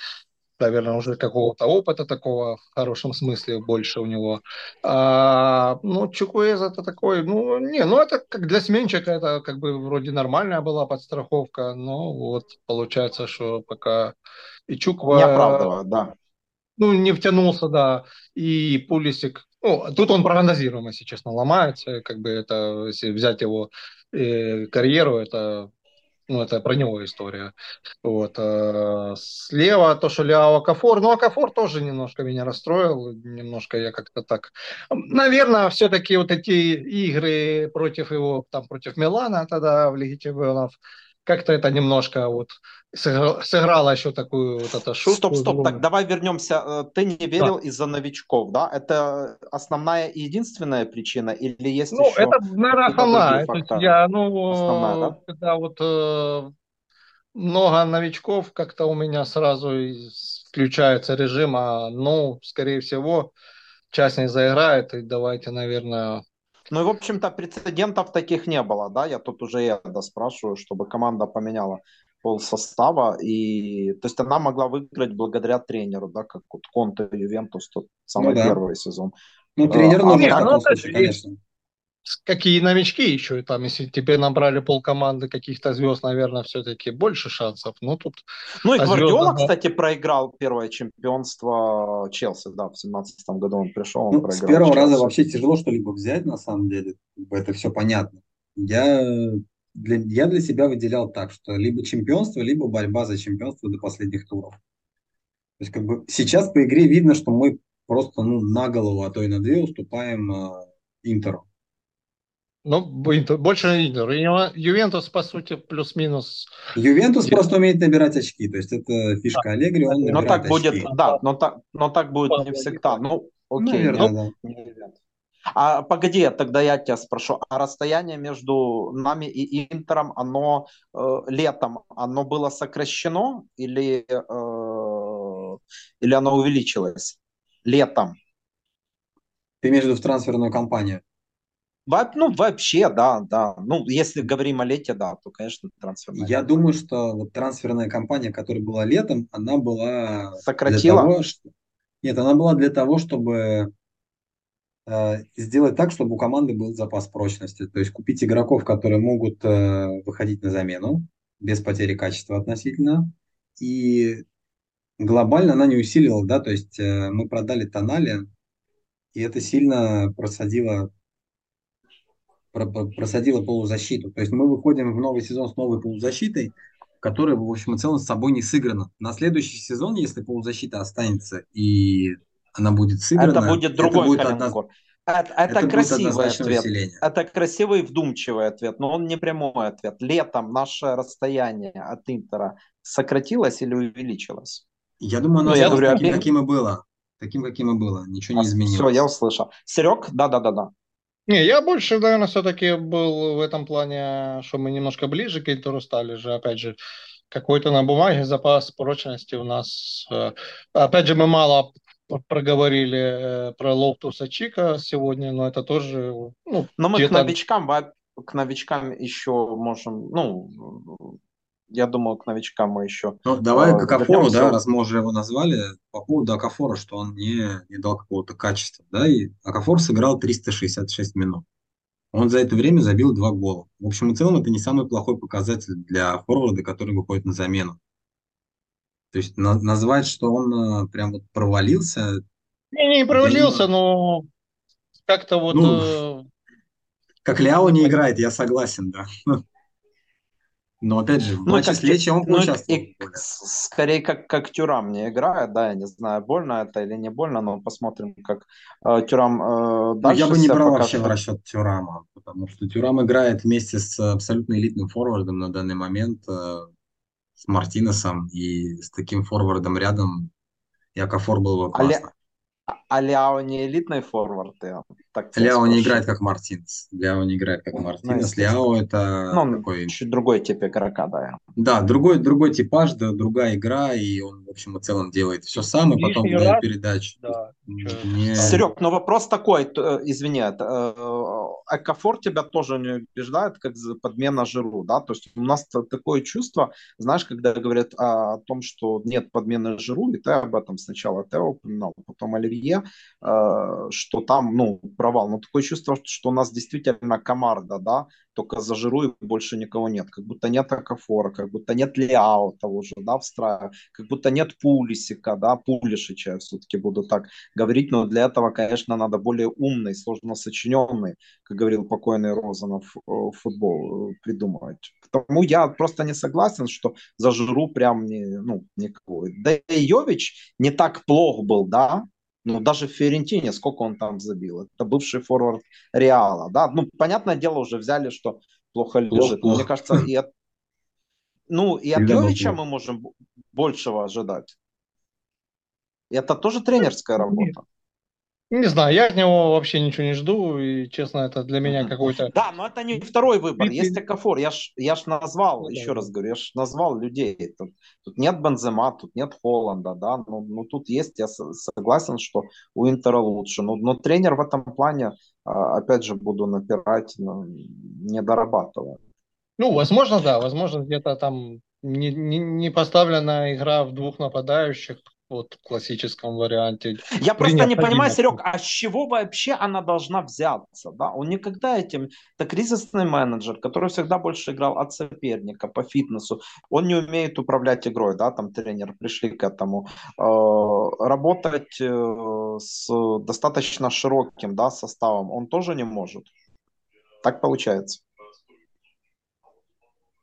Speaker 3: наверное, уже какого-то опыта такого в хорошем смысле больше у него. А, ну, Чукуэз это такой, ну, не, ну, это как для сменщика, это как бы вроде нормальная была подстраховка, но вот получается, что пока и Чуква...
Speaker 1: Не оправдывает, да.
Speaker 3: Ну, не втянулся, да, и Пулисик, ну, тут он прогнозируемо, если честно, ломается, как бы это, если взять его э, карьеру, это ну, это про него история. Вот. А слева то, что Ляо Акафор. Ну, Акафор тоже немножко меня расстроил. Немножко я как-то так... Наверное, все-таки вот эти игры против его, там, против Милана тогда в Лиге Чемпионов, как-то это немножко вот сыграло, сыграло еще такую вот эту шутку.
Speaker 1: Стоп, стоп, так давай вернемся. Э, ты не верил да. из-за новичков, да? Это основная и единственная причина или есть
Speaker 3: ну,
Speaker 1: еще
Speaker 3: это, наверное, основная. Я, ну, основная, да? когда вот э, много новичков, как-то у меня сразу включается режим, а, ну, скорее всего, часть не заиграет, и давайте, наверное,
Speaker 1: ну и, в общем-то, прецедентов таких не было, да, я тут уже да, спрашиваю, чтобы команда поменяла пол состава, и, то есть она могла выиграть благодаря тренеру, да, как вот Конте Ювентус, тот самый ну, да. первый сезон.
Speaker 2: Ну, тренер, ну, а, нет, ну, случае, конечно
Speaker 3: какие новички еще, там, если теперь набрали полкоманды каких-то звезд, наверное, все-таки больше шансов. Ну, тут...
Speaker 1: Ну, и Гвардиола, звезды... кстати, проиграл первое чемпионство Челси, да, в семнадцатом году он пришел, он
Speaker 2: ну, проиграл. С первого Челси. раза вообще тяжело что-либо взять, на самом деле, это все понятно. Я для, я для себя выделял так, что либо чемпионство, либо борьба за чемпионство до последних туров. То есть, как бы, сейчас по игре видно, что мы просто ну, на голову, а то и на две уступаем э, Интеру.
Speaker 3: Ну, больше Интер. Ювентус, по сути, плюс-минус.
Speaker 2: Ювентус Ювентус. просто умеет набирать очки. То есть это фишка Аллегри, он
Speaker 1: но так очки. будет, да, но так, но так будет не всегда. Ну, окей. Наверное, ну, да. А погоди, тогда я тебя спрошу, а расстояние между нами и Интером, оно э, летом, оно было сокращено или, э, или оно увеличилось летом?
Speaker 2: Ты имеешь в виду в трансферную кампанию?
Speaker 1: Ну, вообще, да, да. Ну, если говорим о лете, да, то, конечно, трансферная.
Speaker 2: Я думаю, что вот трансферная кампания, которая была летом, она была...
Speaker 1: Сократила?
Speaker 2: Для того, что... Нет, она была для того, чтобы э, сделать так, чтобы у команды был запас прочности. То есть купить игроков, которые могут э, выходить на замену без потери качества относительно. И глобально она не усилила, да, то есть э, мы продали Тонали, и это сильно просадило просадила полузащиту. То есть мы выходим в новый сезон с новой полузащитой, которая, в общем и целом, с собой не сыграна. На следующий сезон, если полузащита останется и она будет сыграна,
Speaker 1: это будет другой это будет одна... Это, это, это красивый ответ.
Speaker 2: Усиление.
Speaker 1: Это красивый вдумчивый ответ, но он не прямой ответ. Летом наше расстояние от Интера сократилось или увеличилось?
Speaker 2: Я думаю, оно ну, я говорю, таким, каким и было. Таким, каким и было. Ничего а, не изменилось. Все,
Speaker 1: я услышал. Серег, да-да-да-да.
Speaker 3: Не, я больше, наверное, все-таки был в этом плане, что мы немножко ближе к Интеру стали же, опять же, какой-то на бумаге запас прочности у нас. Э, опять же, мы мало проговорили э, про Лофтуса Чика сегодня, но это тоже...
Speaker 1: Ну, но мы к новичкам, к новичкам еще можем, ну, я думаю, к новичкам мы еще...
Speaker 2: Ну, давай э, к Акафору, да, раз мы уже его назвали, по поводу Акафора, что он не, не дал какого-то качества, да, и Акафор сыграл 366 минут. Он за это время забил два гола. В общем и целом, это не самый плохой показатель для форварда, который выходит на замену. То есть на, назвать, что он э, прям вот провалился...
Speaker 3: Не, не провалился, не... но как-то вот... Ну,
Speaker 2: э... Как Ляо не играет, я согласен, да. Но опять же, в ну, матче с Лечи он ну,
Speaker 1: участвовал. И, скорее, как, как Тюрам не играет, да, я не знаю, больно это или не больно, но посмотрим, как э, Тюрам э,
Speaker 2: дальше ну, Я бы не брал вообще в расчет Тюрама, потому что Тюрам играет вместе с абсолютно элитным форвардом на данный момент, э, с Мартинесом, и с таким форвардом рядом Якофор был бы классно.
Speaker 1: А Ляо не элитный форвард? Я
Speaker 2: так Ляо не играет как Мартинс. Ляо не играет как ну, Мартинс. Ну, Ляо это
Speaker 1: ну, такой... Чуть другой тип игрока, да.
Speaker 2: Да, другой, другой типаж, да, другая игра, и он, в общем и целом, делает все сам, и потом дает передачу. Да.
Speaker 1: Не... Серег, но вопрос такой, э, извини, э, Экофор тебя тоже не убеждает, как подмена Жиру, да? То есть у нас такое чувство, знаешь, когда говорят о том, что нет подмены Жиру, и ты об этом сначала Тео упоминал, потом Оливье, э, что там, ну, провал. Но такое чувство, что у нас действительно команда, да, только за Жиру и больше никого нет. Как будто нет Акафора, как будто нет Лиао того же, да, в страе, как будто нет Пулисика, да, Пулишича, я все-таки буду так говорить, но для этого, конечно, надо более умный, сложно сочиненный, как говорил покойный Розанов, э, футбол э, придумывать. Потому я просто не согласен, что за Жиру прям не, ну, никого. Да и Йович не так плох был, да, ну, даже в Фиорентине, сколько он там забил. Это бывший форвард Реала, да. Ну, понятное дело, уже взяли, что плохо лежит. Но мне кажется, и от, ну, и от Йовича мы можем большего ожидать. И это тоже тренерская работа.
Speaker 3: Не знаю, я от него вообще ничего не жду, и, честно, это для меня какой-то...
Speaker 1: Да, но это не второй выбор, есть Экафор, я ж, я ж назвал, ну, еще да. раз говорю, я ж назвал людей, тут, тут нет Бензема, тут нет Холланда, да, ну, ну тут есть, я согласен, что у Интера лучше, но, но тренер в этом плане, а, опять же, буду напирать, но не дорабатывает.
Speaker 3: Ну, возможно, да, возможно, где-то там не, не, не поставлена игра в двух нападающих, вот в классическом варианте.
Speaker 1: Я просто не понимаю, Серег, а с чего вообще она должна взяться? Да? Он никогда этим... Это кризисный менеджер, который всегда больше играл от соперника по фитнесу. Он не умеет управлять игрой, да, там тренер пришли к этому. Э, работать э, с достаточно широким да, составом он тоже не может. Так получается.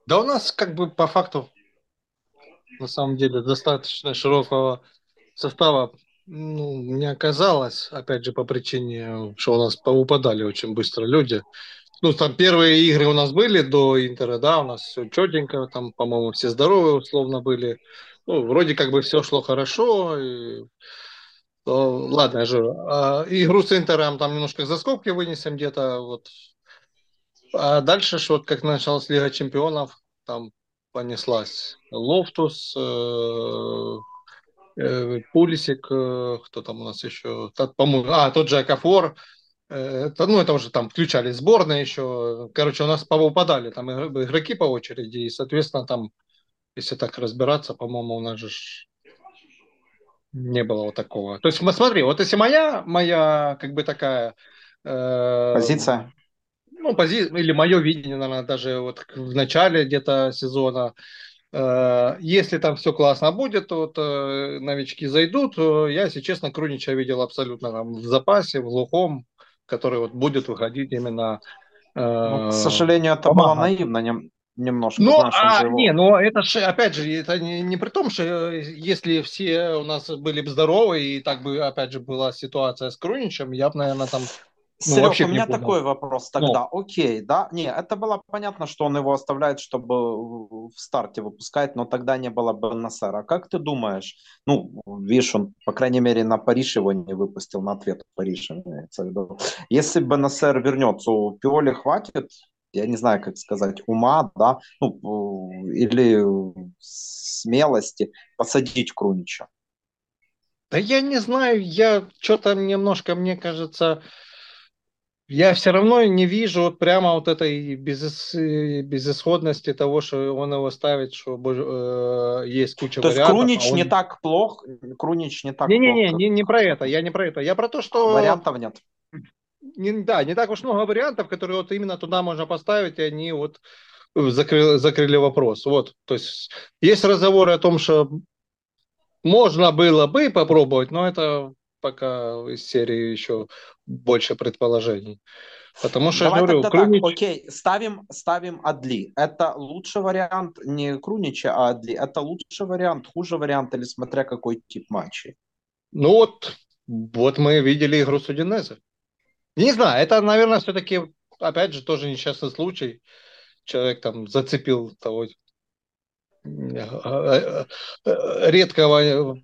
Speaker 3: Да у нас как бы по факту на самом деле достаточно широкого состава ну, не оказалось, опять же, по причине, что у нас поупадали очень быстро люди. Ну, там первые игры у нас были до Интера, да, у нас все четенько, там, по-моему, все здоровые условно были. Ну, вроде как бы все шло хорошо. И... То, ладно, же а, игру с Интером там немножко за скобки вынесем где-то, вот. А дальше, вот как началась Лига Чемпионов, там понеслась. Лофтус, э, э, Пулисик, э, кто там у нас еще, по-моему, а, тот же Окафор, это, ну, это уже там включали сборные еще. Короче, у нас повыпадали там игроки по очереди, и, соответственно, там, если так разбираться, по-моему, у нас же не было вот такого. То есть, смотри, вот если моя, моя, как бы такая
Speaker 1: Позиция?
Speaker 3: Ну, пози... или мое видение, наверное, даже вот в начале где-то сезона. Если там все классно будет, то вот новички зайдут. Я, если честно, Крунича видел абсолютно там в запасе, в глухом, который вот будет выходить именно
Speaker 1: ну, к сожалению, это было наивно немножко.
Speaker 3: Ну, а, его... не, но это же, опять же, это не, не при том, что э, если все у нас были бы здоровы, и так бы, опять же, была ситуация с Круничем, я бы, наверное, там
Speaker 1: ну, Серег, у меня такой вопрос тогда. Ну. Окей, да? Не, это было понятно, что он его оставляет, чтобы в старте выпускать, но тогда не было бы Насара. Как ты думаешь? Ну, видишь, он, по крайней мере, на Париж его не выпустил, на ответ в Париже. Если бы Насер вернется, у Пиоли хватит, я не знаю, как сказать, ума, да, ну, или смелости посадить Крунича?
Speaker 3: Да я не знаю, я что-то немножко, мне кажется, я все равно не вижу вот прямо вот этой безыс... безысходности того, что он его ставит, что э, есть куча
Speaker 1: то
Speaker 3: вариантов.
Speaker 1: То есть Крунич а он... не так плох, Крунич не так
Speaker 3: не, не, не, не, не про это, я не про это, я про то, что...
Speaker 1: Вариантов нет.
Speaker 3: Не, да, не так уж много вариантов, которые вот именно туда можно поставить, и они вот закрыли, закрыли вопрос. Вот, то есть есть разговоры о том, что можно было бы попробовать, но это пока из серии еще больше предположений. Потому что,
Speaker 1: Давай я говорю, тогда Крунич... так, окей, ставим, ставим Адли. Это лучший вариант не Крунича, а Адли. Это лучший вариант, хуже вариант, или смотря какой тип матчей?
Speaker 3: Ну вот, вот мы видели игру с Удинезе. Не знаю, это, наверное, все-таки, опять же, тоже несчастный случай. Человек там зацепил того э, э, э, редкого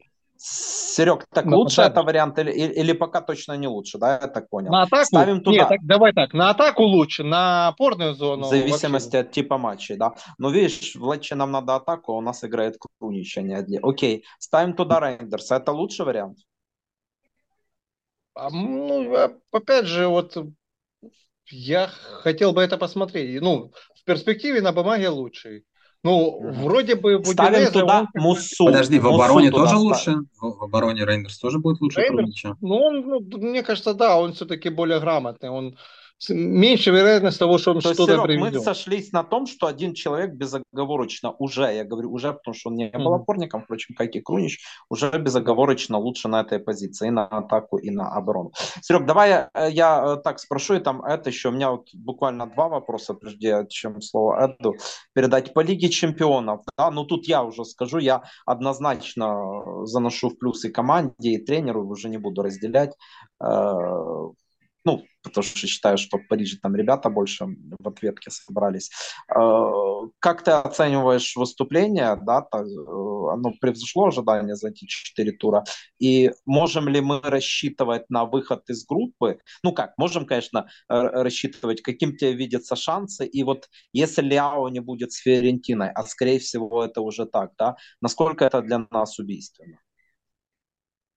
Speaker 1: Серег, так лучше это вариант или, или пока точно не лучше, да, я так понял.
Speaker 3: На атаку? Ставим туда. Нет, так, давай так, на атаку лучше, на опорную зону.
Speaker 1: В зависимости вообще. от типа матчей, да. Но видишь, в нам надо атаку, а у нас играет Крунич, а не Адли. Окей, ставим туда Рейндерса, это лучший вариант?
Speaker 3: А, ну, а, опять же, вот я хотел бы это посмотреть. Ну, в перспективе на бумаге лучший. Ну, вроде бы...
Speaker 1: Ставим туда он... Муссу.
Speaker 2: Подожди, в обороне Муссу тоже лучше? В обороне Рейндерс тоже будет лучше
Speaker 3: Рейндерс, Ну, он, ну, мне кажется, да, он все-таки более грамотный. Он меньше вероятность того, что он что-то Серег,
Speaker 1: приведет. мы сошлись на том, что один человек безоговорочно уже, я говорю уже, потому что он не был опорником, впрочем, как и Крунич, уже безоговорочно лучше на этой позиции, и на атаку, и на оборону. Серег, давай я, я э, так спрошу, и там это еще, у меня вот буквально два вопроса, прежде чем слово Эду передать. По Лиге Чемпионов, да, ну тут я уже скажу, я однозначно заношу в плюсы команде и тренеру, уже не буду разделять. Э, ну, потому что считаю, что в Париже там ребята больше в ответке собрались. Э, как ты оцениваешь выступление, да, э, оно превзошло ожидания за эти четыре тура, и можем ли мы рассчитывать на выход из группы? Ну как, можем, конечно, рассчитывать, каким тебе видятся шансы, и вот если Ляо не будет с Фиорентиной, а скорее всего это уже так, да, насколько это для нас убийственно?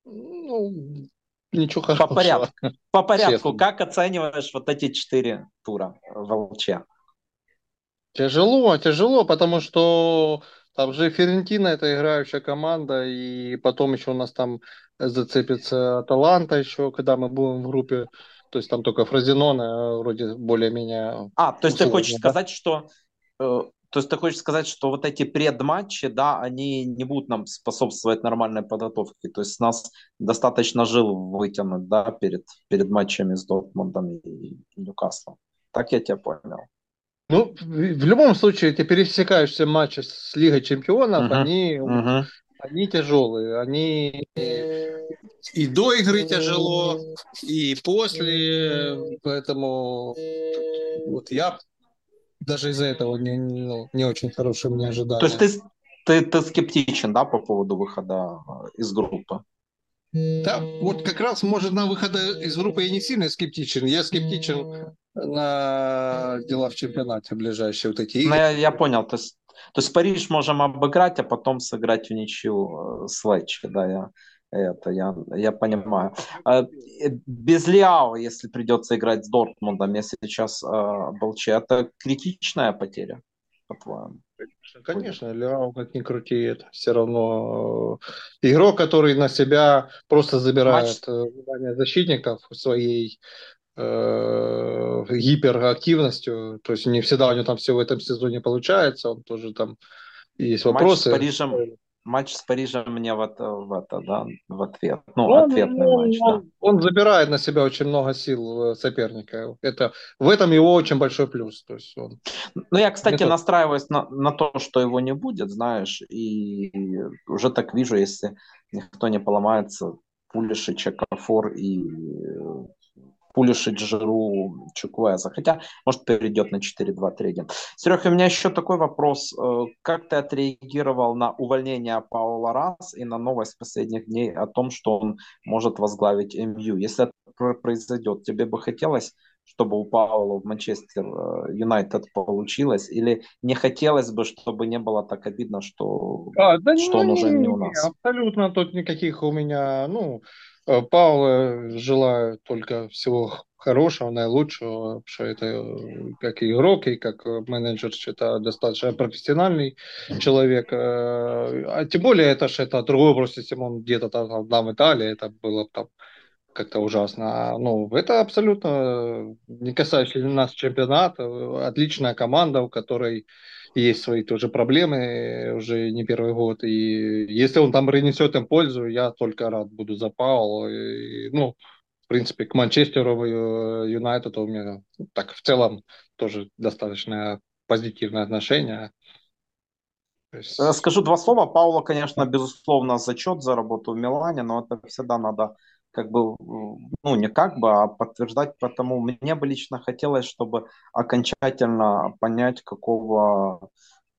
Speaker 3: Ну, Ничего хорошего.
Speaker 1: По порядку. По порядку. Честно. Как оцениваешь вот эти четыре тура в ЛЧ?
Speaker 3: Тяжело, тяжело, потому что там же Ферентина это играющая команда, и потом еще у нас там зацепится Таланта еще, когда мы будем в группе. То есть там только Фразенона вроде более-менее...
Speaker 1: А, то есть ты хочешь да? сказать, что э, то есть ты хочешь сказать, что вот эти предматчи, да, они не будут нам способствовать нормальной подготовке. То есть нас достаточно жил вытянуть, да, перед, перед матчами с Дортмундом и Ньюкаслом. Так я тебя понял.
Speaker 3: Ну, в любом случае, эти пересекающиеся матчи с Лигой Чемпионов, uh-huh. они, uh-huh. они тяжелые. Они и до игры тяжело, и после. Поэтому вот я даже из-за этого не, ну, не очень хорошие мне ожидания.
Speaker 1: То есть ты, ты, ты скептичен, да, по поводу выхода э, из группы?
Speaker 3: Да, вот как раз, может, на выхода из группы я не сильно скептичен. Я скептичен на дела в чемпионате ближайшие вот эти.
Speaker 1: Ну, я, я понял. То есть, то есть Париж можем обыграть, а потом сыграть в ничью э, с Лечи, да, я это я, я понимаю. А, э, без Лиао, если придется играть с Дортмундом, если сейчас э, Болче, это критичная потеря, по-твоему?
Speaker 3: Конечно, Лиао, как ни крути, это все равно э, игрок, который на себя просто забирает Матч... внимание защитников своей э, гиперактивностью. То есть не всегда у него там все в этом сезоне получается. Он тоже там есть вопросы.
Speaker 1: Матч с Парижем, матч с Парижем мне в это, в это да, в ответ. Ну, он, ответный
Speaker 3: он,
Speaker 1: матч,
Speaker 3: он,
Speaker 1: да.
Speaker 3: Он забирает на себя очень много сил э, соперника. Это, в этом его очень большой плюс. То есть он...
Speaker 1: Ну, я, кстати, Это... настраиваюсь на, на то, что его не будет, знаешь, и уже так вижу, если никто не поломается, Пулиши, Чекафор и Пулишить Жиру Чуквеза. Хотя, может, перейдет на 4-2-3-1. Серега, у меня еще такой вопрос. Э, как ты отреагировал на увольнение Паула Рас и на новость последних дней о том, что он может возглавить МЮ? Если это произойдет, тебе бы хотелось чтобы у Паула в Манчестер э, Юнайтед получилось, или не хотелось бы, чтобы не было так обидно, что, а, да что не, он уже не у нас?
Speaker 3: Абсолютно тут никаких у меня, ну, Паула желаю только всего хорошего, наилучшего, потому что это э, как игрок и как менеджер, это достаточно профессиональный человек. Э, а тем более это же это другой вопрос, если он где-то там, там в Италии, это было там как-то ужасно. Ну, это абсолютно не касающийся нас чемпионата. Отличная команда, у которой есть свои тоже проблемы уже не первый год. И если он там принесет им пользу, я только рад буду за Паула. И, ну, в принципе, к Манчестеру э, Юнайтед у меня так в целом тоже достаточно позитивное отношение.
Speaker 1: Есть... Э, скажу два слова. Паула, конечно, безусловно, зачет за работу в Милане, но это всегда надо как бы, ну, не как бы, а подтверждать, потому мне бы лично хотелось, чтобы окончательно понять, какого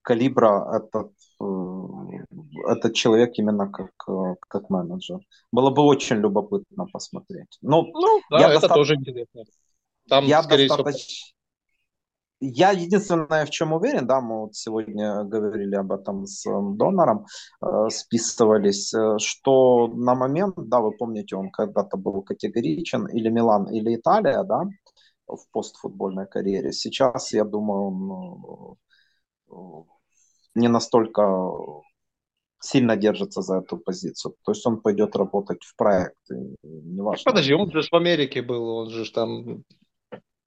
Speaker 1: калибра этот, э, этот человек именно как, э, как менеджер. Было бы очень любопытно посмотреть. Ну,
Speaker 3: ну да, я это доста... тоже интересно.
Speaker 1: Там, я достаточно... Всего... Я единственное, в чем уверен, да, мы вот сегодня говорили об этом с эм, донором, э, списывались, э, что на момент, да, вы помните, он когда-то был категоричен, или Милан, или Италия, да, в постфутбольной карьере. Сейчас, я думаю, он э, не настолько сильно держится за эту позицию. То есть он пойдет работать в проект.
Speaker 3: Неважно. Подожди, он же в Америке был, он же там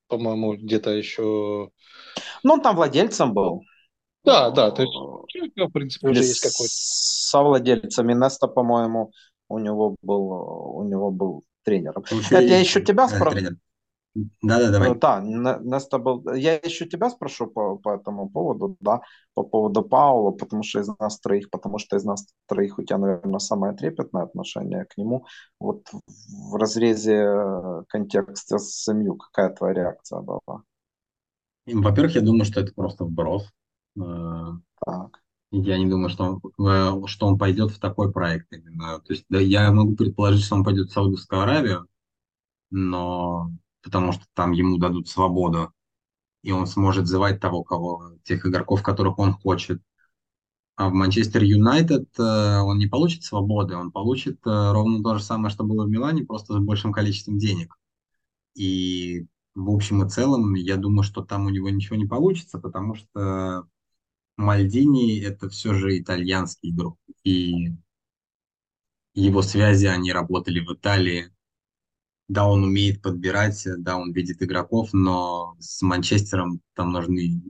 Speaker 3: по-моему, где-то еще...
Speaker 1: Ну, он там владельцем был.
Speaker 3: Да, да, то есть, ну, в принципе, уже есть какой-то.
Speaker 1: Со владельцами Неста, по-моему, у него был, у него был тренером. Кстати, я еще тебя спрашиваю.
Speaker 2: Да, да, давай.
Speaker 1: Да, Неста был. Я еще тебя спрошу по, по этому поводу, да, по поводу Паула, потому что из нас троих, потому что из нас троих у тебя, наверное, самое трепетное отношение к нему. Вот в разрезе э, контекста с семью, какая твоя реакция была?
Speaker 2: Во-первых, я думаю, что это просто вброс. Э,
Speaker 1: так.
Speaker 2: Я не думаю, что он, э, что он пойдет в такой проект именно. То есть, да, я могу предположить, что он пойдет в Саудовскую Аравию, но потому что там ему дадут свободу, и он сможет звать того, кого, тех игроков, которых он хочет. А в Манчестер Юнайтед э, он не получит свободы, он получит э, ровно то же самое, что было в Милане, просто с большим количеством денег. И в общем и целом, я думаю, что там у него ничего не получится, потому что Мальдини это все же итальянский игрок. И его связи, они работали в Италии, да, он умеет подбирать, да, он видит игроков, но с Манчестером там нужны...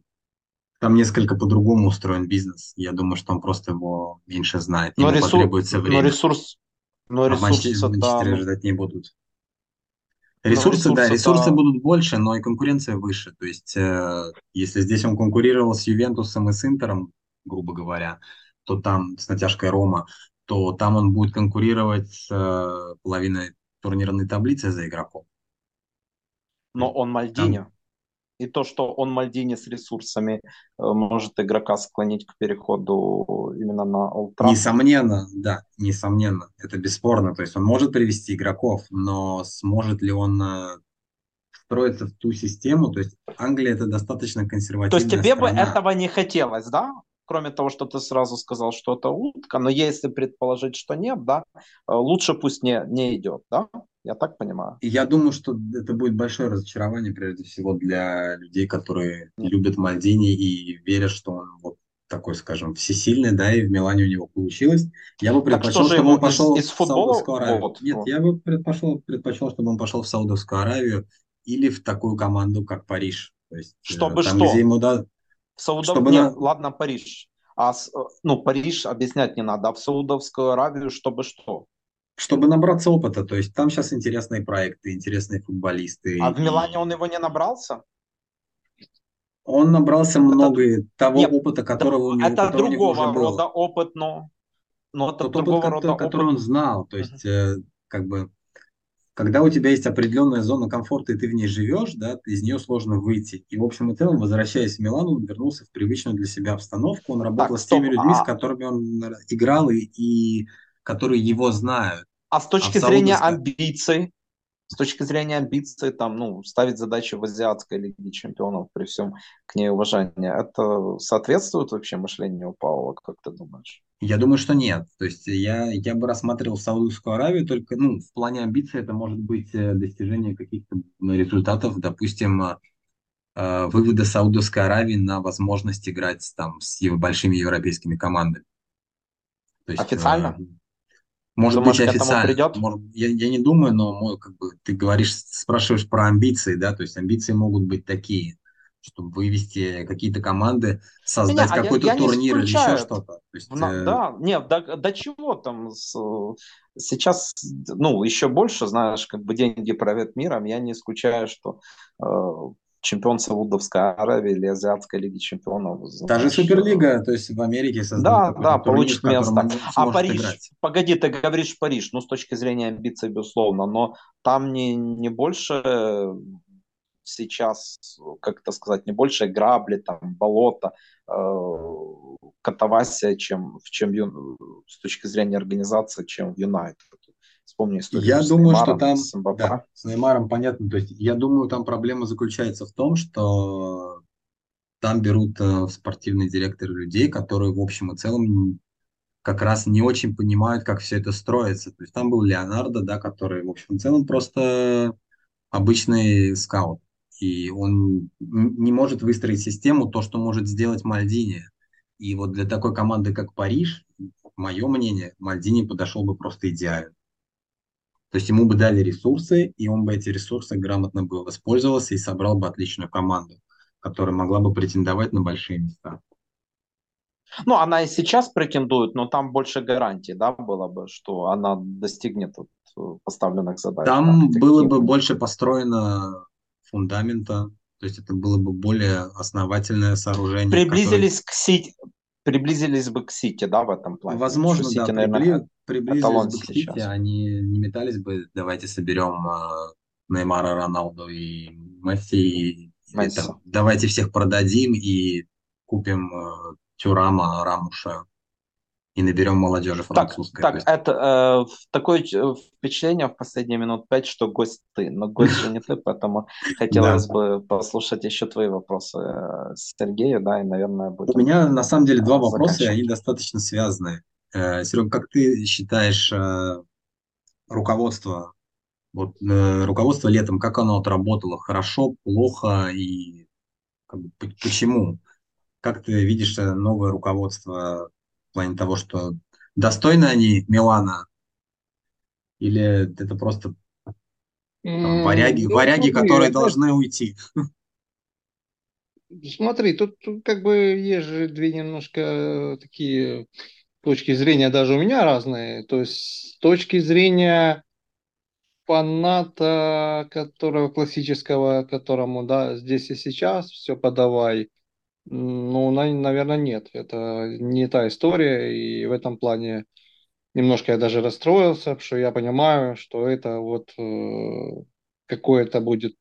Speaker 2: Там несколько по-другому устроен бизнес. Я думаю, что он просто его меньше знает.
Speaker 1: Ему но ресурс, потребуется время.
Speaker 2: Но ресурс...
Speaker 1: Но
Speaker 2: а Манчестер, Манчестере там... ждать не будут. Ресурсы, да, ресурсы там... будут больше, но и конкуренция выше. То есть, э, если здесь он конкурировал с Ювентусом и с Интером, грубо говоря, то там с натяжкой Рома, то там он будет конкурировать с э, половиной турнирной таблице за игроком.
Speaker 1: Но он Мальдини. Там... И то, что он Мальдини с ресурсами э, может игрока склонить к переходу именно на Олд
Speaker 2: Несомненно, да, несомненно. Это бесспорно. То есть он может привести игроков, но сможет ли он э, встроиться в ту систему? То есть Англия это достаточно консервативная
Speaker 1: То есть тебе
Speaker 2: страна.
Speaker 1: бы этого не хотелось, да? Кроме того, что ты сразу сказал, что это утка, но если предположить, что нет, да, э, лучше пусть не, не идет, да? Я так понимаю.
Speaker 2: Я думаю, что это будет большое разочарование, прежде всего, для людей, которые нет. любят Мальдини и верят, что он вот такой, скажем, всесильный, да, и в Милане у него получилось. Я бы предпочел, чтобы он пошел из, из футбола? в Саудовскую Аравию. Вот, Нет, вот. я бы предпочел, предпочел, чтобы он пошел в Саудовскую Аравию или в такую команду, как Париж.
Speaker 1: То есть, э, чтобы там, что? Где ему да... Саудов... чтобы Нет, на... ладно, Париж. А, ну, Париж объяснять не надо, а в Саудовскую Аравию чтобы что?
Speaker 2: Чтобы набраться опыта, то есть там сейчас интересные проекты, интересные футболисты.
Speaker 1: А в Милане он его не набрался?
Speaker 2: Он набрался это... много того Нет, опыта, которого у него,
Speaker 1: это другого рода опыт, но, но это Тот другого
Speaker 2: опыт, рода который, опыт. он знал, то есть uh-huh. как бы когда у тебя есть определенная зона комфорта, и ты в ней живешь, да, из нее сложно выйти. И, в общем и целом, возвращаясь в Милан, он вернулся в привычную для себя обстановку. Он работал так, с теми людьми, а... с которыми он играл, и, и которые его знают.
Speaker 1: А с точки а зрения амбиций, с точки зрения амбиций, там, ну, ставить задачи в азиатской лиге чемпионов при всем к ней уважении, это соответствует вообще мышлению Паула, как ты думаешь?
Speaker 2: Я думаю, что нет. То есть я, я бы рассматривал Саудовскую Аравию только, ну, в плане амбиций это может быть э, достижение каких-то ну, результатов, допустим, э, э, вывода Саудовской Аравии на возможность играть там с большими европейскими командами.
Speaker 1: То есть, Официально?
Speaker 2: Может Думаешь, быть, официально. Придет? Может, я, я не думаю, но как бы ты говоришь, спрашиваешь про амбиции, да, то есть амбиции могут быть такие, чтобы вывести какие-то команды, создать а какой-то турнир или еще что-то.
Speaker 1: Есть, На, э... Да, нет, до, до чего там с, сейчас, ну, еще больше, знаешь, как бы деньги правят миром, я не исключаю, что э, чемпион Саудовской Аравии или Азиатской лиги чемпионов.
Speaker 2: Та же Суперлига, то есть в Америке
Speaker 1: Да, да, получит место. А Париж, играть. погоди, ты говоришь Париж, ну с точки зрения амбиций, безусловно, но там не, не больше сейчас, как это сказать, не больше грабли, там, болото, э, катавасия, чем, чем с точки зрения организации, чем в Юнайтед.
Speaker 2: Вспомни историю Я с думаю, Неймаром, что там с, да, с Неймаром понятно. То есть я думаю, там проблема заключается в том, что там берут э, спортивные директоры людей, которые в общем и целом как раз не очень понимают, как все это строится. То есть там был Леонардо, да, который в общем и целом просто обычный скаут. И он не может выстроить систему, то, что может сделать Мальдини. И вот для такой команды, как Париж, мое мнение, Мальдини подошел бы просто идеально. То есть ему бы дали ресурсы, и он бы эти ресурсы грамотно бы воспользовался и собрал бы отличную команду, которая могла бы претендовать на большие места.
Speaker 1: Ну, она и сейчас претендует, но там больше гарантий, да, было бы, что она достигнет вот поставленных задач.
Speaker 2: Там было бы больше построено фундамента, то есть это было бы более основательное сооружение.
Speaker 1: Приблизились которое... к сети, приблизились бы к Сити, да, в этом плане?
Speaker 2: Возможно, Сити, да, наверное, приблизились бы к Сити, они не метались бы, давайте соберем э, Неймара, Роналду и Месси, и, Месси. Это, давайте всех продадим и купим э, Тюрама, Рамуша и наберем молодежи французской.
Speaker 1: Так, так это э, такое э, впечатление в последние минут пять, что гость ты, но гость же не ты, поэтому хотелось бы послушать еще твои вопросы э, Сергею, да, и, наверное,
Speaker 2: будет. У меня на самом деле два вопроса, и они достаточно связаны. Э, Серега, как ты считаешь руководство, вот руководство летом, как оно отработало, хорошо, плохо и как бы, почему? Как ты видишь новое руководство плане того, что достойны они Милана, или это просто там, варяги, ну, варяги смотри, которые это... должны уйти?
Speaker 3: Смотри, тут, тут как бы есть же две немножко такие точки зрения даже у меня разные. То есть с точки зрения фаната, которого классического, которому, да, здесь и сейчас все подавай, ну, наверное, нет. Это не та история, и в этом плане немножко я даже расстроился, что я понимаю, что это вот э, какое-то будет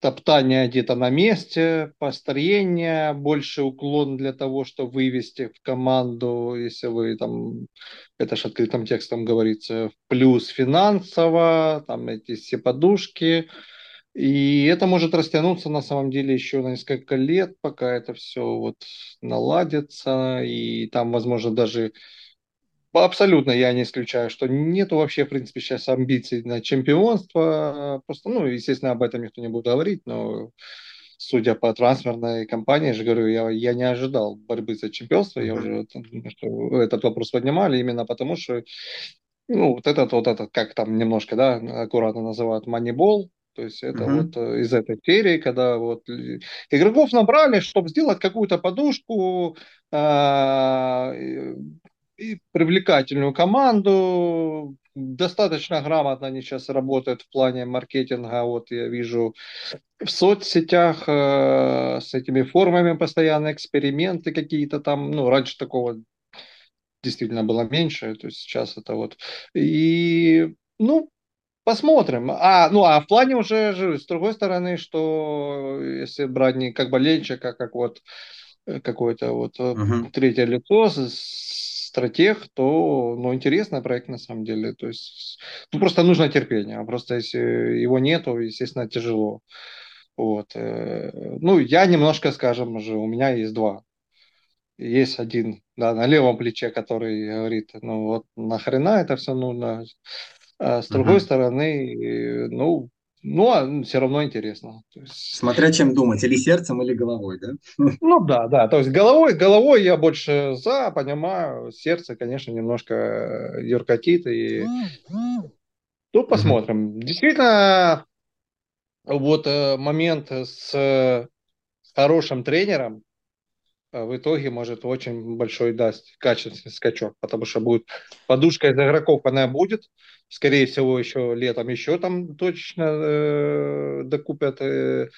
Speaker 3: топтание где-то на месте, построение, больше уклон для того, чтобы вывести в команду, если вы там, это же открытым текстом говорится, плюс финансово, там эти все подушки, и это может растянуться на самом деле еще на несколько лет, пока это все вот наладится, и там, возможно, даже абсолютно я не исключаю, что нету вообще, в принципе, сейчас амбиций на чемпионство. Просто, ну, естественно, об этом никто не будет говорить, но судя по трансферной кампании, я же говорю, я, я не ожидал борьбы за чемпионство. Я уже что, этот вопрос поднимали именно потому, что ну, вот этот, вот этот, как там немножко, да, аккуратно называют манибол, То есть это uh-huh. вот э, из этой серии, когда вот игроков набрали, чтобы сделать какую-то подушку, а, и привлекательную команду, достаточно грамотно они сейчас работают в плане маркетинга. Вот я вижу в соцсетях э, с этими формами постоянно эксперименты какие-то там. Ну, раньше такого действительно было меньше, то есть сейчас это вот. И, ну, посмотрим. А, ну, а в плане уже, с другой стороны, что если брать не как болельщика, как вот э, какое-то вот uh-huh. третье лицо стратег, то, ну, интересный проект на самом деле. То есть, ну, просто нужно терпение. А просто если его нету, естественно, тяжело. Вот. Э, ну, я немножко, скажем уже, у меня есть два. Есть один, да, на левом плече, который говорит, ну, вот нахрена это все нужно. А с другой uh-huh. стороны, ну, ну, а все равно интересно.
Speaker 2: есть... Смотря чем думать, или сердцем, или головой, да?
Speaker 3: Ну да, да. То есть головой, головой я больше за, понимаю. Сердце, конечно, немножко юркотит. И... Ну, посмотрим. Mm-hmm. Действительно, вот э, момент с хорошим тренером, в итоге может очень большой даст качественный скачок, потому что будет подушка из игроков, она будет, скорее всего, еще летом еще там точно э, докупят, э,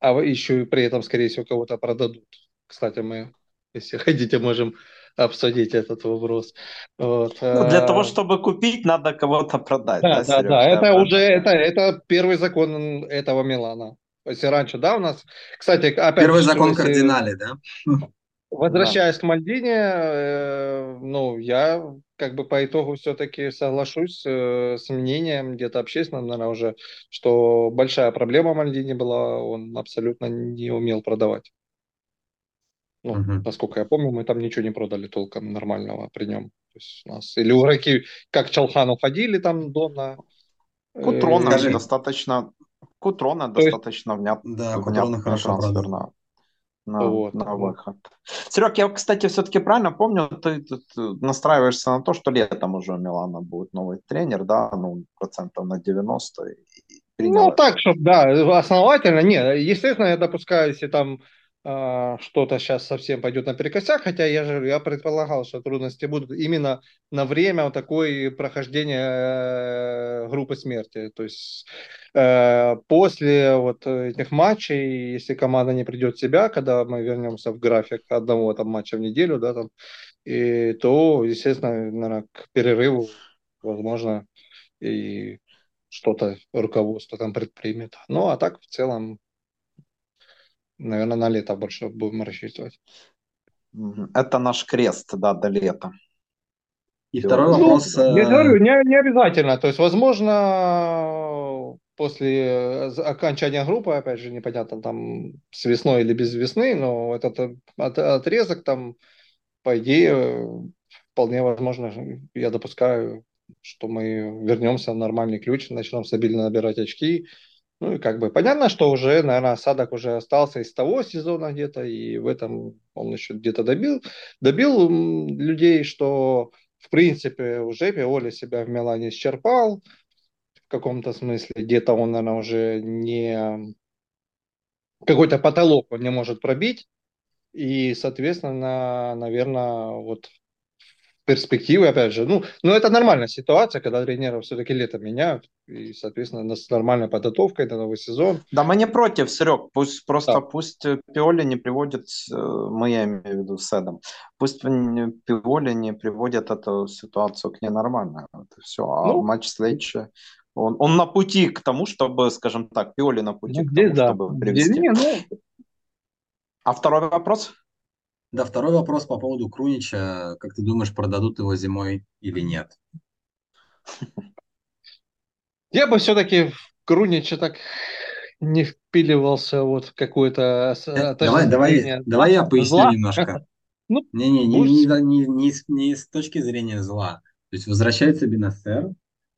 Speaker 3: а еще и при этом, скорее всего, кого-то продадут. Кстати, мы, если хотите, можем обсудить этот вопрос.
Speaker 1: Вот. Ну, для того, чтобы купить, надо кого-то продать.
Speaker 3: Да, да, да. да. Это уже это, это первый закон этого Милана. Если раньше, да, у нас, кстати, опять
Speaker 2: Первый закон если... кардинали, да?
Speaker 3: Возвращаясь да. к Мальдине, э, ну, я как бы по итогу все-таки соглашусь э, с мнением где-то общественным, наверное, уже, что большая проблема Мальдини была, он абсолютно не умел продавать. Ну, угу. насколько я помню, мы там ничего не продали толком нормального при нем. То есть у нас или игроки, как Чалхан уходили там Дона.
Speaker 1: Кутрона э, достаточно Кутрона То достаточно есть... внятно. Да, Кутрона хорошо трансфер на, на, вот, на выход. Серег, я, кстати, все-таки правильно помню, ты тут настраиваешься на то, что летом уже у Милана будет новый тренер, да, ну, процентов на 90.
Speaker 3: Ну, так, чтобы, да, основательно. Нет, естественно, я допускаю, если там что-то сейчас совсем пойдет наперекосяк, хотя я же я предполагал, что трудности будут именно на время вот такой прохождения э, группы смерти. То есть э, после вот этих матчей, если команда не придет в себя, когда мы вернемся в график одного там матча в неделю, да, там, и, то, естественно, наверное, к перерыву, возможно, и что-то руководство там предпримет. Ну, а так в целом Наверное, на лето больше будем рассчитывать.
Speaker 1: Это наш крест, да, до лета.
Speaker 3: И второй ну, вопрос. Я э, говорю, не, не обязательно. То есть, возможно, после окончания группы, опять же, непонятно, там с весной или без весны, но этот отрезок там, по идее, вполне возможно, я допускаю, что мы вернемся в нормальный ключ, начнем стабильно набирать очки, ну и как бы понятно, что уже, наверное, осадок уже остался из того сезона где-то, и в этом он еще где-то добил, добил людей, что в принципе уже Пиоли себя в Милане исчерпал, в каком-то смысле, где-то он, наверное, уже не какой-то потолок он не может пробить, и, соответственно, наверное, вот перспективы, опять же, ну, но это нормальная ситуация, когда тренеров все-таки лето меняют, и, соответственно, с нормальной подготовкой на новый сезон.
Speaker 1: Да, мы не против, Серег, пусть просто, да. пусть Пиоли не приводит, э, мы, я имею в виду с Эдом, пусть Пиоли не приводит эту ситуацию к ненормальной, это все, а ну, матч следующий, он, он на пути к тому, чтобы, скажем так, Пиоли на пути ну, к тому, да. чтобы привести. Здесь, не, ну... А второй вопрос?
Speaker 2: Да, второй вопрос по поводу Крунича. Как ты думаешь, продадут его зимой или нет?
Speaker 3: Я бы все-таки в Крунича так не впиливался вот какое-то
Speaker 2: э, давай, давай, давай я поясню зла. немножко. Ну, не, не, не, не, не, не, не с точки зрения зла. То есть возвращается Бенасер,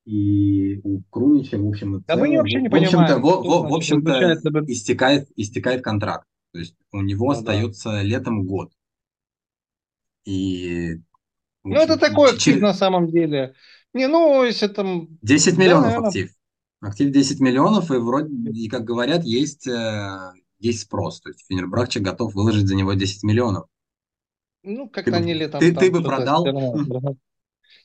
Speaker 2: и у Крунича, в общем,
Speaker 3: да мы вообще не
Speaker 2: в общем-то, в, в, в общем-то истекает, истекает контракт. То есть у него ну, остается да. летом год. И...
Speaker 3: Ну, это такой актив на самом деле. Не, ну, если там...
Speaker 2: 10 миллионов да, актив. Актив 10 миллионов, и вроде, и как говорят, есть, э, есть спрос. То есть Фенербрахче готов выложить за него 10 миллионов.
Speaker 3: Ну, как-то они летом...
Speaker 2: Ты, ты бы продал?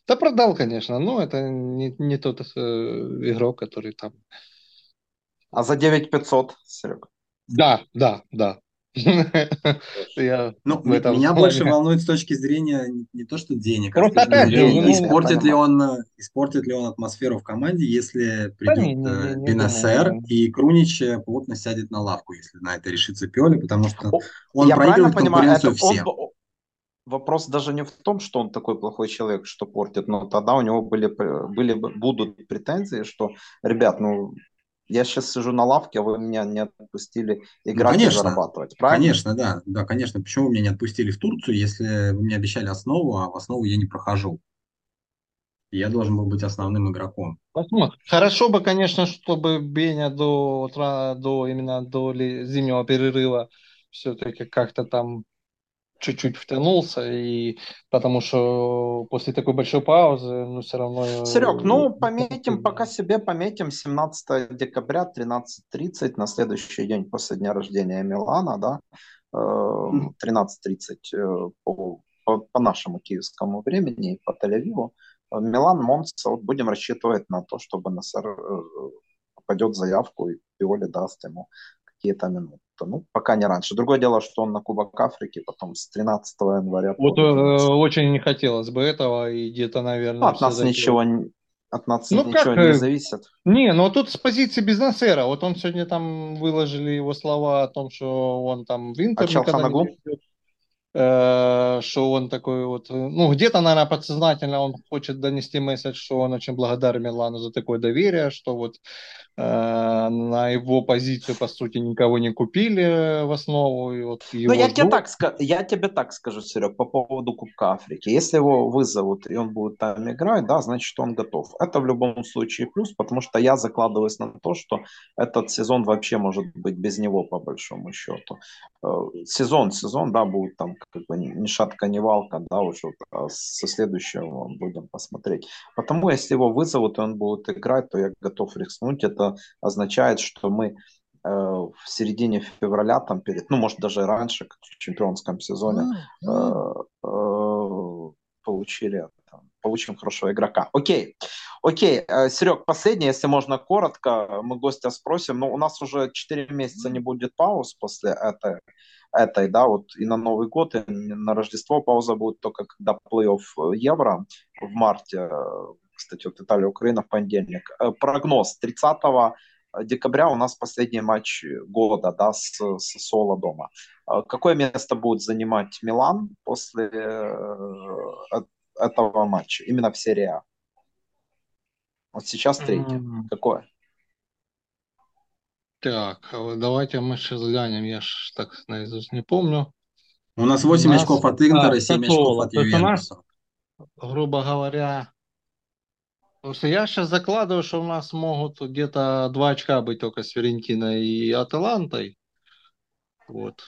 Speaker 3: Да продал, конечно, но это не, не тот э, игрок, который там...
Speaker 1: А за 9500, Серега?
Speaker 3: Да, да, да.
Speaker 2: Ну, меня больше волнует с точки зрения не, то, что денег, а ну, испортит, ли он, испортит ли он атмосферу в команде, если придет не Бенасер и Крунич плотно сядет на лавку, если на это решится Пиоли, потому что он Я проигрывает конкуренцию понимаю, всем. Он,
Speaker 1: вопрос даже не в том, что он такой плохой человек, что портит, но тогда у него были, были будут претензии, что, ребят, ну, я сейчас сижу на лавке, а вы меня не отпустили играть ну, конечно, и зарабатывать, правильно?
Speaker 2: Конечно, да, да, конечно. Почему вы меня не отпустили в Турцию, если вы мне обещали основу, а в основу я не прохожу? Я должен был быть основным игроком.
Speaker 3: Посмотрим. Хорошо бы, конечно, чтобы Беня до, до именно до зимнего перерыва все-таки как-то там чуть-чуть втянулся, и потому что после такой большой паузы, ну, все равно...
Speaker 1: Серег, ну, пометим, пока себе пометим 17 декабря 13.30, на следующий день после дня рождения Милана, да, 13.30 э, по, по, по нашему киевскому времени, по Тель-Авиву. Милан, Монца, вот будем рассчитывать на то, чтобы Насар э, попадет заявку, и Пиоли даст ему какие-то минуты. Ну, пока не раньше. Другое дело, что он на Кубок Африки потом с 13 января.
Speaker 3: Вот э, очень не хотелось бы этого, и где-то, наверное...
Speaker 1: от нас ничего, от нас ну, ничего как, не э, зависит.
Speaker 3: Не, ну тут с позиции бизнесера. Вот он сегодня там выложили его слова о том, что он там в Интер... А никогда не Э, что он такой вот, э, ну, где-то, наверное, подсознательно он хочет донести месседж, что он очень благодарен Милану за такое доверие, что вот э, на его позицию, по сути, никого не купили в основу. И вот
Speaker 1: его ну, я тебе, так, я тебе так скажу, Серег, по поводу Кубка Африки. Если его вызовут, и он будет там играть, да, значит, он готов. Это в любом случае плюс, потому что я закладываюсь на то, что этот сезон вообще может быть без него, по большому счету. Э, сезон, сезон, да, будет там как бы ни шатка, ни валка, да, уже а со следующего будем посмотреть. Потому если его вызовут, и он будет играть, то я готов рискнуть. Это означает, что мы э, в середине февраля, там перед, ну, может, даже раньше, как в чемпионском сезоне, э, э, получили там, получим хорошего игрока. Окей, окей, э, Серег, последнее, если можно коротко, мы гостя спросим, но у нас уже 4 месяца не будет пауз после этой этой, да, вот и на Новый год, и на Рождество пауза будет только когда плей-офф э, Евро в марте, кстати, вот Италия, Украина в понедельник. Э, прогноз 30 декабря у нас последний матч года, да, с, с Соло дома. Э, какое место будет занимать Милан после этого матча, именно в серии А? Вот сейчас третье. Mm-hmm. Какое?
Speaker 3: Так, а давайте мы сейчас глянем, я ж так наизусть не помню.
Speaker 2: У нас 8 у нас, очков от Интера, да, 7 очков от Ювентуса.
Speaker 3: грубо говоря, Просто я сейчас закладываю, что у нас могут где-то 2 очка быть только с Ферентиной и Аталантой. Вот.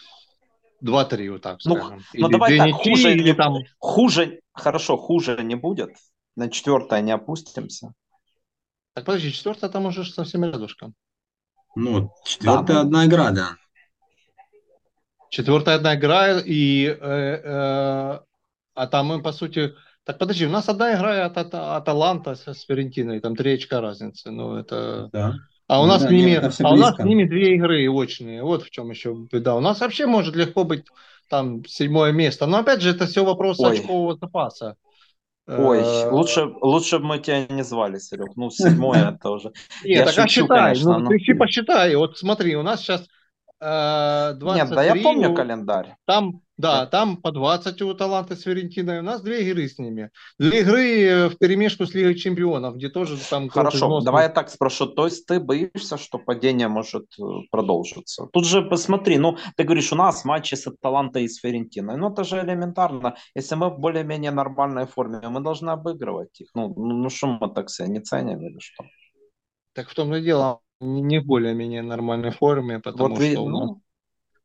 Speaker 3: 2-3, вот так
Speaker 1: ну, скажем. Ну, давай так, хуже, или там... хуже, хорошо, хуже не будет. На четвертое не опустимся.
Speaker 3: Так подожди, четвертое там уже совсем рядышком.
Speaker 2: Ну, четвертая да. одна игра, да.
Speaker 3: Четвертая одна игра, и э, э, а там мы, по сути... Так подожди, у нас одна игра от, от Аталанта с, с Ферентиной, там три очка разницы. Ну, это... Да. А у, ну, нас да, с ними, а у нас с ними две игры очные. Вот в чем еще беда. У нас вообще может легко быть там седьмое место. Но опять же, это все вопрос Ой. очкового запаса.
Speaker 1: Ой, э, лучше, лучше бы мы тебя не звали, Серег. Ну, седьмое это уже.
Speaker 3: Нет, так а считай, ну, ты посчитай. Вот смотри, у нас сейчас 23. Э, Нет,
Speaker 1: да я помню календарь.
Speaker 3: Там да, там по 20 у Таланта с Ферентиной. У нас две игры с ними. Две игры в перемешку с Лигой Чемпионов, где тоже там...
Speaker 1: Хорошо, давай я так спрошу. То есть ты боишься, что падение может э, продолжиться? Тут же посмотри, ну, ты говоришь, у нас матчи с Талантой и с Ферентиной. Ну, это же элементарно. Если мы в более-менее нормальной форме, мы должны обыгрывать их. Ну, ну, ну что мы так себя не ценим или что?
Speaker 3: Так в том и дело, не в более-менее нормальной форме, потому вот что... Ну,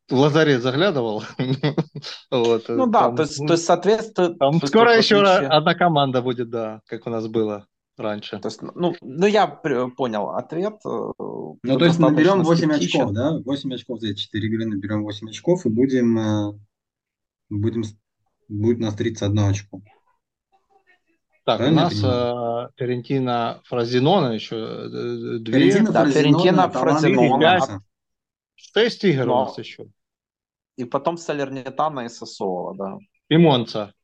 Speaker 3: в лазарет заглядывал.
Speaker 1: вот, ну да, там, то, есть, то есть, соответственно...
Speaker 3: Там скоро еще отличие... одна команда будет, да, как у нас было. раньше.
Speaker 1: То есть, ну, ну я понял ответ. Э,
Speaker 2: ну, то есть наберем 8 очков, да? 8 очков за эти 4 игры наберем 8 очков и будем, э, будем будет у нас 31 очко.
Speaker 3: Так, Правильно у нас э, Ферентина Фразинона еще
Speaker 1: э, две. Ферентина, да, Ферентина Фразинона.
Speaker 3: Шесть игр Но... у нас еще.
Speaker 1: И потом Салернитана и Сосола, да.
Speaker 3: И Монца.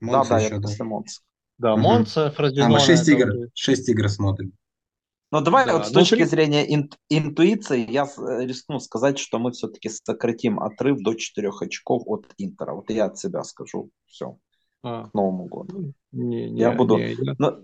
Speaker 1: Монца да, да, еще, я после Монца.
Speaker 3: Да, Монца, угу. Фразинона.
Speaker 2: А мы шесть игр, шесть игр смотрим.
Speaker 1: Но давай да, вот с ну, точки зрения ин, интуиции я э, рискну сказать, что мы все-таки сократим отрыв до 4 очков от Интера. Вот я от себя скажу. Все. А. К Новому году. Не, не, я буду... Не, не. Но,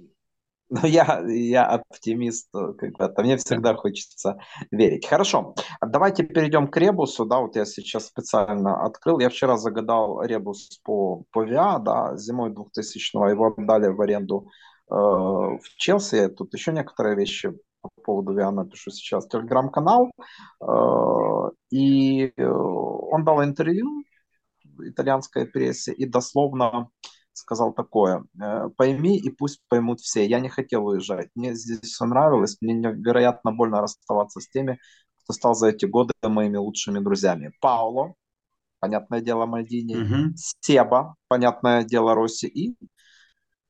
Speaker 1: но я, я оптимист э, когда-то. Мне всегда хочется верить. Хорошо. Давайте перейдем к ребусу. Да, вот я сейчас специально открыл. Я вчера загадал ребус по, по ВИА. Да, зимой 2000-го его отдали в аренду Э, в Челси. Тут еще некоторые вещи по поводу Виана пишу сейчас. Телеграм-канал. Э, и э, он дал интервью итальянской прессе и дословно сказал такое. Пойми и пусть поймут все. Я не хотел уезжать. Мне здесь все нравилось. Мне невероятно больно расставаться с теми, кто стал за эти годы моими лучшими друзьями. Пауло, понятное дело, Мальдини, угу. Себа, понятное дело, Росси и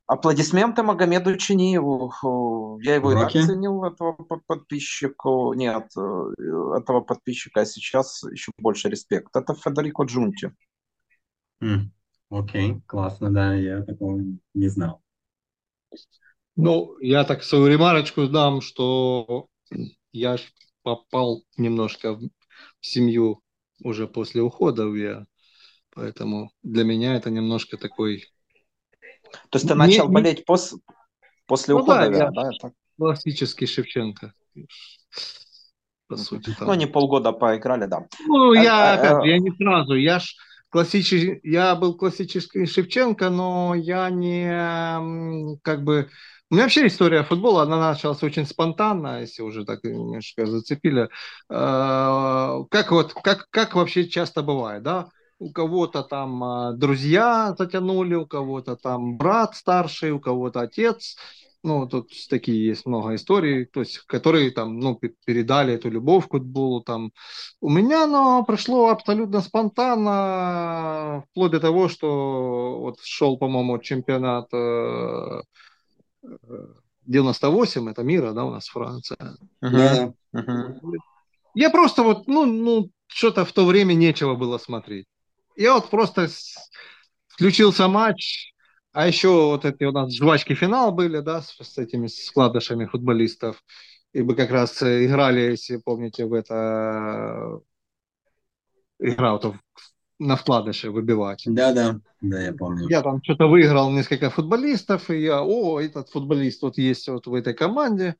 Speaker 1: Аплодисменты Магомеду Чиниеву. Я его Уроки. и так ценил, этого подписчика. Нет, э, этого подписчика, а сейчас еще больше респект. Это Федерико Джунти.
Speaker 2: Mm. Окей, классно, да, я такого не знал.
Speaker 3: Ну, я так свою ремарочку дам, что я попал немножко в семью уже после ухода я, поэтому для меня это немножко такой
Speaker 1: то есть ты начал не, болеть пос, после ну, ухода, да, да?
Speaker 3: Это... Классический Шевченко.
Speaker 1: По сути, там. Ну, не полгода поиграли, да.
Speaker 3: Ну, я, а, опять а, я не сразу, я ж классический, я был классический Шевченко, но я не, как бы, у меня вообще история футбола, она началась очень спонтанно, если уже так немножко зацепили. А, как вот, как, как вообще часто бывает, да? у кого-то там а, друзья затянули, у кого-то там брат старший, у кого-то отец. Ну, тут такие есть много историй, то есть, которые там, ну, передали эту любовь к футболу там. У меня оно прошло абсолютно спонтанно, вплоть до того, что вот шел, по-моему, чемпионат 98, э, это мира, да, у нас Франция. Uh-huh. Uh-huh. Я просто вот, ну, ну, что-то в то время нечего было смотреть. Я вот просто включился матч, а еще вот эти у нас жвачки финал были, да, с, с этими складышами футболистов. И мы как раз играли, если помните, в это игра вот на вкладыше выбивать.
Speaker 2: Да, да, да, я помню.
Speaker 3: Я там что-то выиграл несколько футболистов, и я, о, этот футболист вот есть вот в этой команде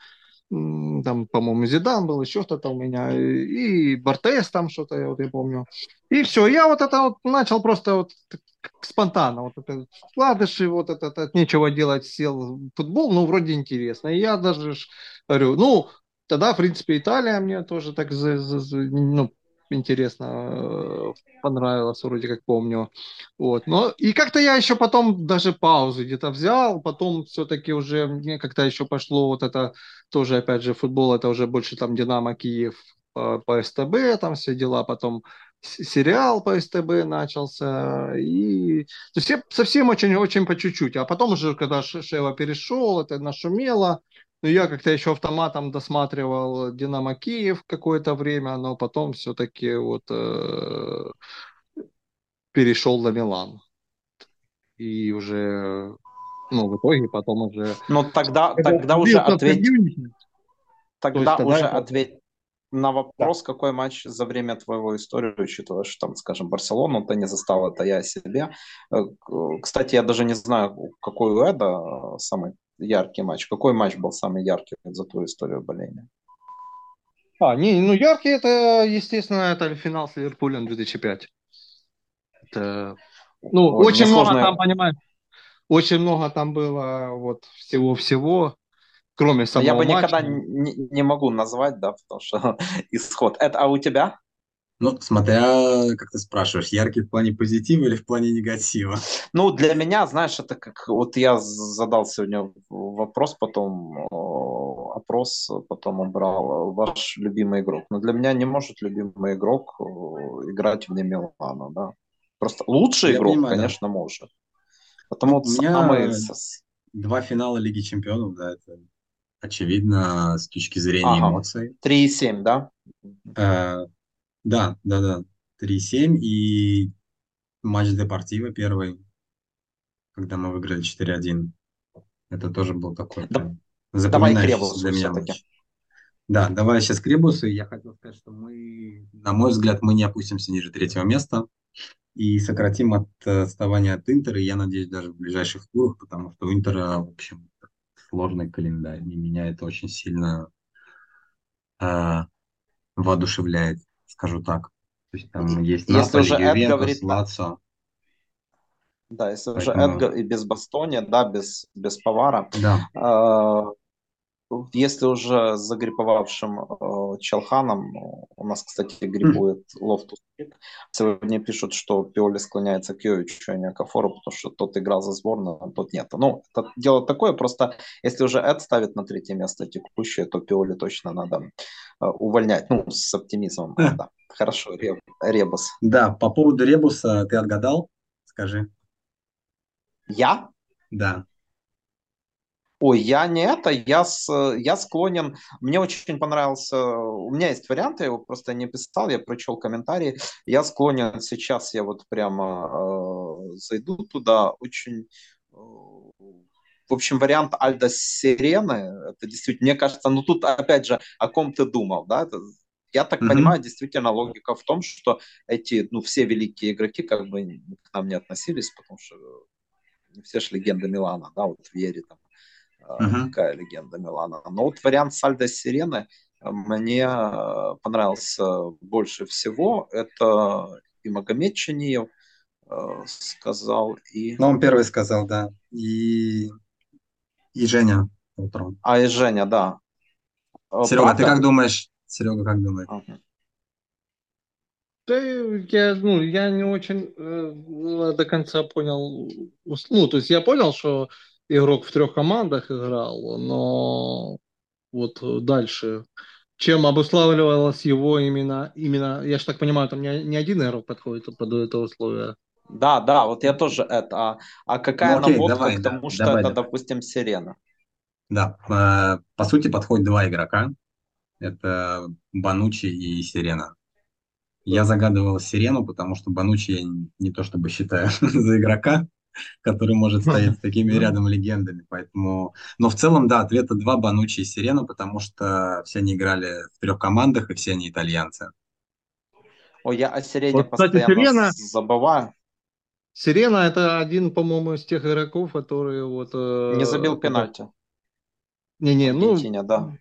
Speaker 3: там, по-моему, Зидан был, еще кто-то у меня, и Бартес там что-то, я вот я помню. И все, я вот это вот начал просто вот спонтанно, вот это вкладыши, вот это, это нечего делать, сел футбол, ну, вроде интересно. И я даже говорю, ну, тогда, в принципе, Италия мне тоже так, ну, интересно э, понравилось, вроде как помню. Вот. Но и как-то я еще потом даже паузу где-то взял, потом все-таки уже мне как-то еще пошло вот это тоже, опять же, футбол, это уже больше там Динамо Киев по, по СТБ, там все дела, потом сериал по СТБ начался, и то есть совсем очень-очень по чуть-чуть. А потом уже, когда Шева перешел, это нашумело, ну, я как-то еще автоматом досматривал Динамо Киев какое-то время, но потом все-таки вот э, перешел на Милан. И уже, ну, в итоге потом уже...
Speaker 1: Ну, тогда, тогда уже ответь... Тогда, тогда уже это... ответь на вопрос, да. какой матч за время твоего истории, учитывая, что там, скажем, Барселону ты не застал, это я себе. Э, кстати, я даже не знаю, какой у Эда э, самый яркий матч? Какой матч был самый яркий за твою историю боления?
Speaker 3: А, не, ну яркий это, естественно, это финал с Ливерпулем 2005. Это, ну, Ой, очень много сложно... там, понимаешь, очень много там было вот всего-всего, кроме самого
Speaker 1: Я бы
Speaker 3: матча.
Speaker 1: никогда не, не могу назвать, да, потому что исход. Это, а у тебя?
Speaker 2: Ну, смотря, как ты спрашиваешь, яркий в плане позитива или в плане негатива?
Speaker 1: Ну, для меня, знаешь, это как... Вот я задал сегодня вопрос, потом опрос, потом убрал ваш любимый игрок. Но для меня не может любимый игрок э, играть вне Милана, да. Просто лучший я игрок, понимаю, конечно, да. может.
Speaker 2: Потому вот У меня самый... два финала Лиги Чемпионов, да, это очевидно с точки зрения ага, эмоций.
Speaker 1: 3,7, да?
Speaker 2: Э, да, да, да. 3-7 и матч Депортива первый, когда мы выиграли 4-1. Это тоже был такой да,
Speaker 1: давай для меня
Speaker 2: матч. Да, давай сейчас к Ребусу. Я хотел сказать, что мы, на мой взгляд, мы не опустимся ниже третьего места и сократим от отставания от Интера, я надеюсь, даже в ближайших турах, потому что у Интера, в общем, сложный календарь, и меня это очень сильно э, воодушевляет скажу так. То есть там есть если уже Ювентус, говорит, Лацио.
Speaker 1: Да, если Поэтому... уже Эдгар и без Бастони, да, без, без Павара.
Speaker 2: Да.
Speaker 1: Э, если уже с загриповавшим э, Челханом, у нас, кстати, гриппует mm. Лофтус. Сегодня пишут, что Пиоли склоняется к Йовичу, а не к Окафору, потому что тот играл за сборную, а тот нет. Ну, это дело такое, просто если уже Эд ставит на третье место текущее, то Пиоли точно надо э, увольнять. Ну, с оптимизмом. Mm. Да. Хорошо, Ребус.
Speaker 2: Да, по поводу Ребуса ты отгадал? Скажи.
Speaker 1: Я?
Speaker 2: Да.
Speaker 1: Ой, я не это, я, с, я склонен, мне очень понравился, у меня есть варианты, я его просто не писал, я прочел комментарии, я склонен сейчас, я вот прямо э, зайду туда, очень, э, в общем, вариант Альда Сирены, это действительно, мне кажется, ну тут опять же, о ком ты думал, да, это, я так mm-hmm. понимаю, действительно логика в том, что эти, ну, все великие игроки как бы к нам не относились, потому что все же легенды Милана, да, вот Вери там, uh-huh. такая легенда Милана. Но вот вариант Сальдо Сирены э, мне э, понравился больше всего. Это и Магомед Чаниев сказал, и...
Speaker 2: Ну, он первый сказал, да. И, и Женя утром.
Speaker 1: А, и Женя, да.
Speaker 2: Серега, Правда? ты как думаешь? Серега, как думаешь? Uh-huh.
Speaker 3: Да, я, ну, я не очень э, до конца понял. Ну, то есть я понял, что игрок в трех командах играл, но вот дальше, чем обуславливалось его именно, именно, я же так понимаю, там не, не один игрок подходит под это условие.
Speaker 1: Да, да, вот я тоже это. А, а какая ну, окей, наводка давай, к тому, да, что давай, это, давай. допустим, сирена?
Speaker 2: Да, по, по сути подходит два игрока. Это Банучи и Сирена. Я загадывал Сирену, потому что Банучи я не то чтобы считаю за игрока, который может стоять с такими рядом легендами. Поэтому... Но в целом, да, ответа два Банучи и Сирена, потому что все они играли в трех командах, и все они итальянцы.
Speaker 1: Ой, я о Сирене вот, постоянно кстати, Сирена... забываю.
Speaker 3: Сирена это один, по-моему, из тех игроков, которые вот... Э,
Speaker 1: Не забил пенальти.
Speaker 3: Не-не, ну...
Speaker 1: да.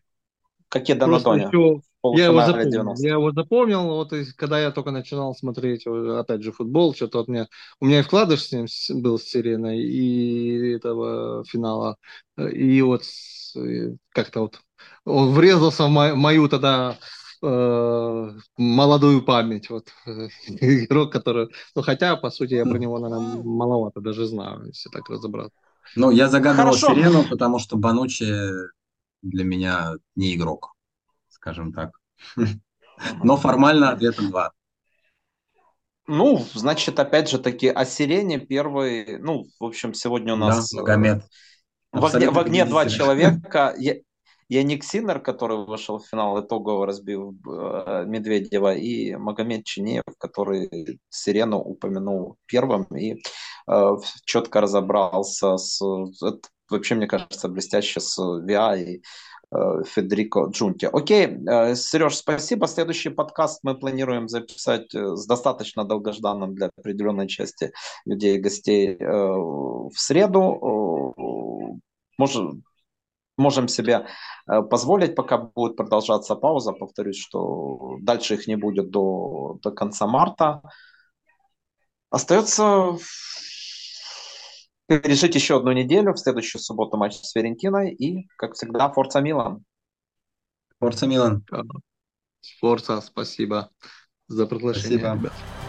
Speaker 1: Какие Донадони.
Speaker 3: Еще я его запомнил. 90. Я его запомнил, вот когда я только начинал смотреть, опять же, футбол, что-то от меня... У меня и вкладыш с ним был с Сиреной, и этого финала, и вот как-то вот он врезался в мою, мою тогда э, молодую память, вот игрок, который, ну хотя по сути я про него наверное маловато даже знаю, если так разобраться.
Speaker 2: Ну я загадывал Хорошо. Сирену, потому что Банучи для меня не игрок скажем так. Но формально ответа два.
Speaker 1: Ну, значит, опять же таки, осирение первый, ну, в общем, сегодня у нас...
Speaker 2: Да, Магомед.
Speaker 1: В огне, в огне два человека. Я, Яник Синер, который вышел в финал, итогово разбил э, Медведева, и Магомед Чинеев, который Сирену упомянул первым и э, четко разобрался с... Это, вообще, мне кажется, блестяще с и Э, Федерико Джунти. Окей, э, Сереж, спасибо. Следующий подкаст мы планируем записать э, с достаточно долгожданным для определенной части людей и гостей в среду. Можем, можем себе позволить, пока будет продолжаться пауза. Повторюсь, что дальше их не будет до, до конца марта. Остается пережить еще одну неделю. В следующую субботу матч с Ферентиной. И, как всегда, Форца Милан.
Speaker 2: Форца Милан.
Speaker 3: Форца, спасибо. за приглашение,
Speaker 2: Спасибо.
Speaker 3: ребят.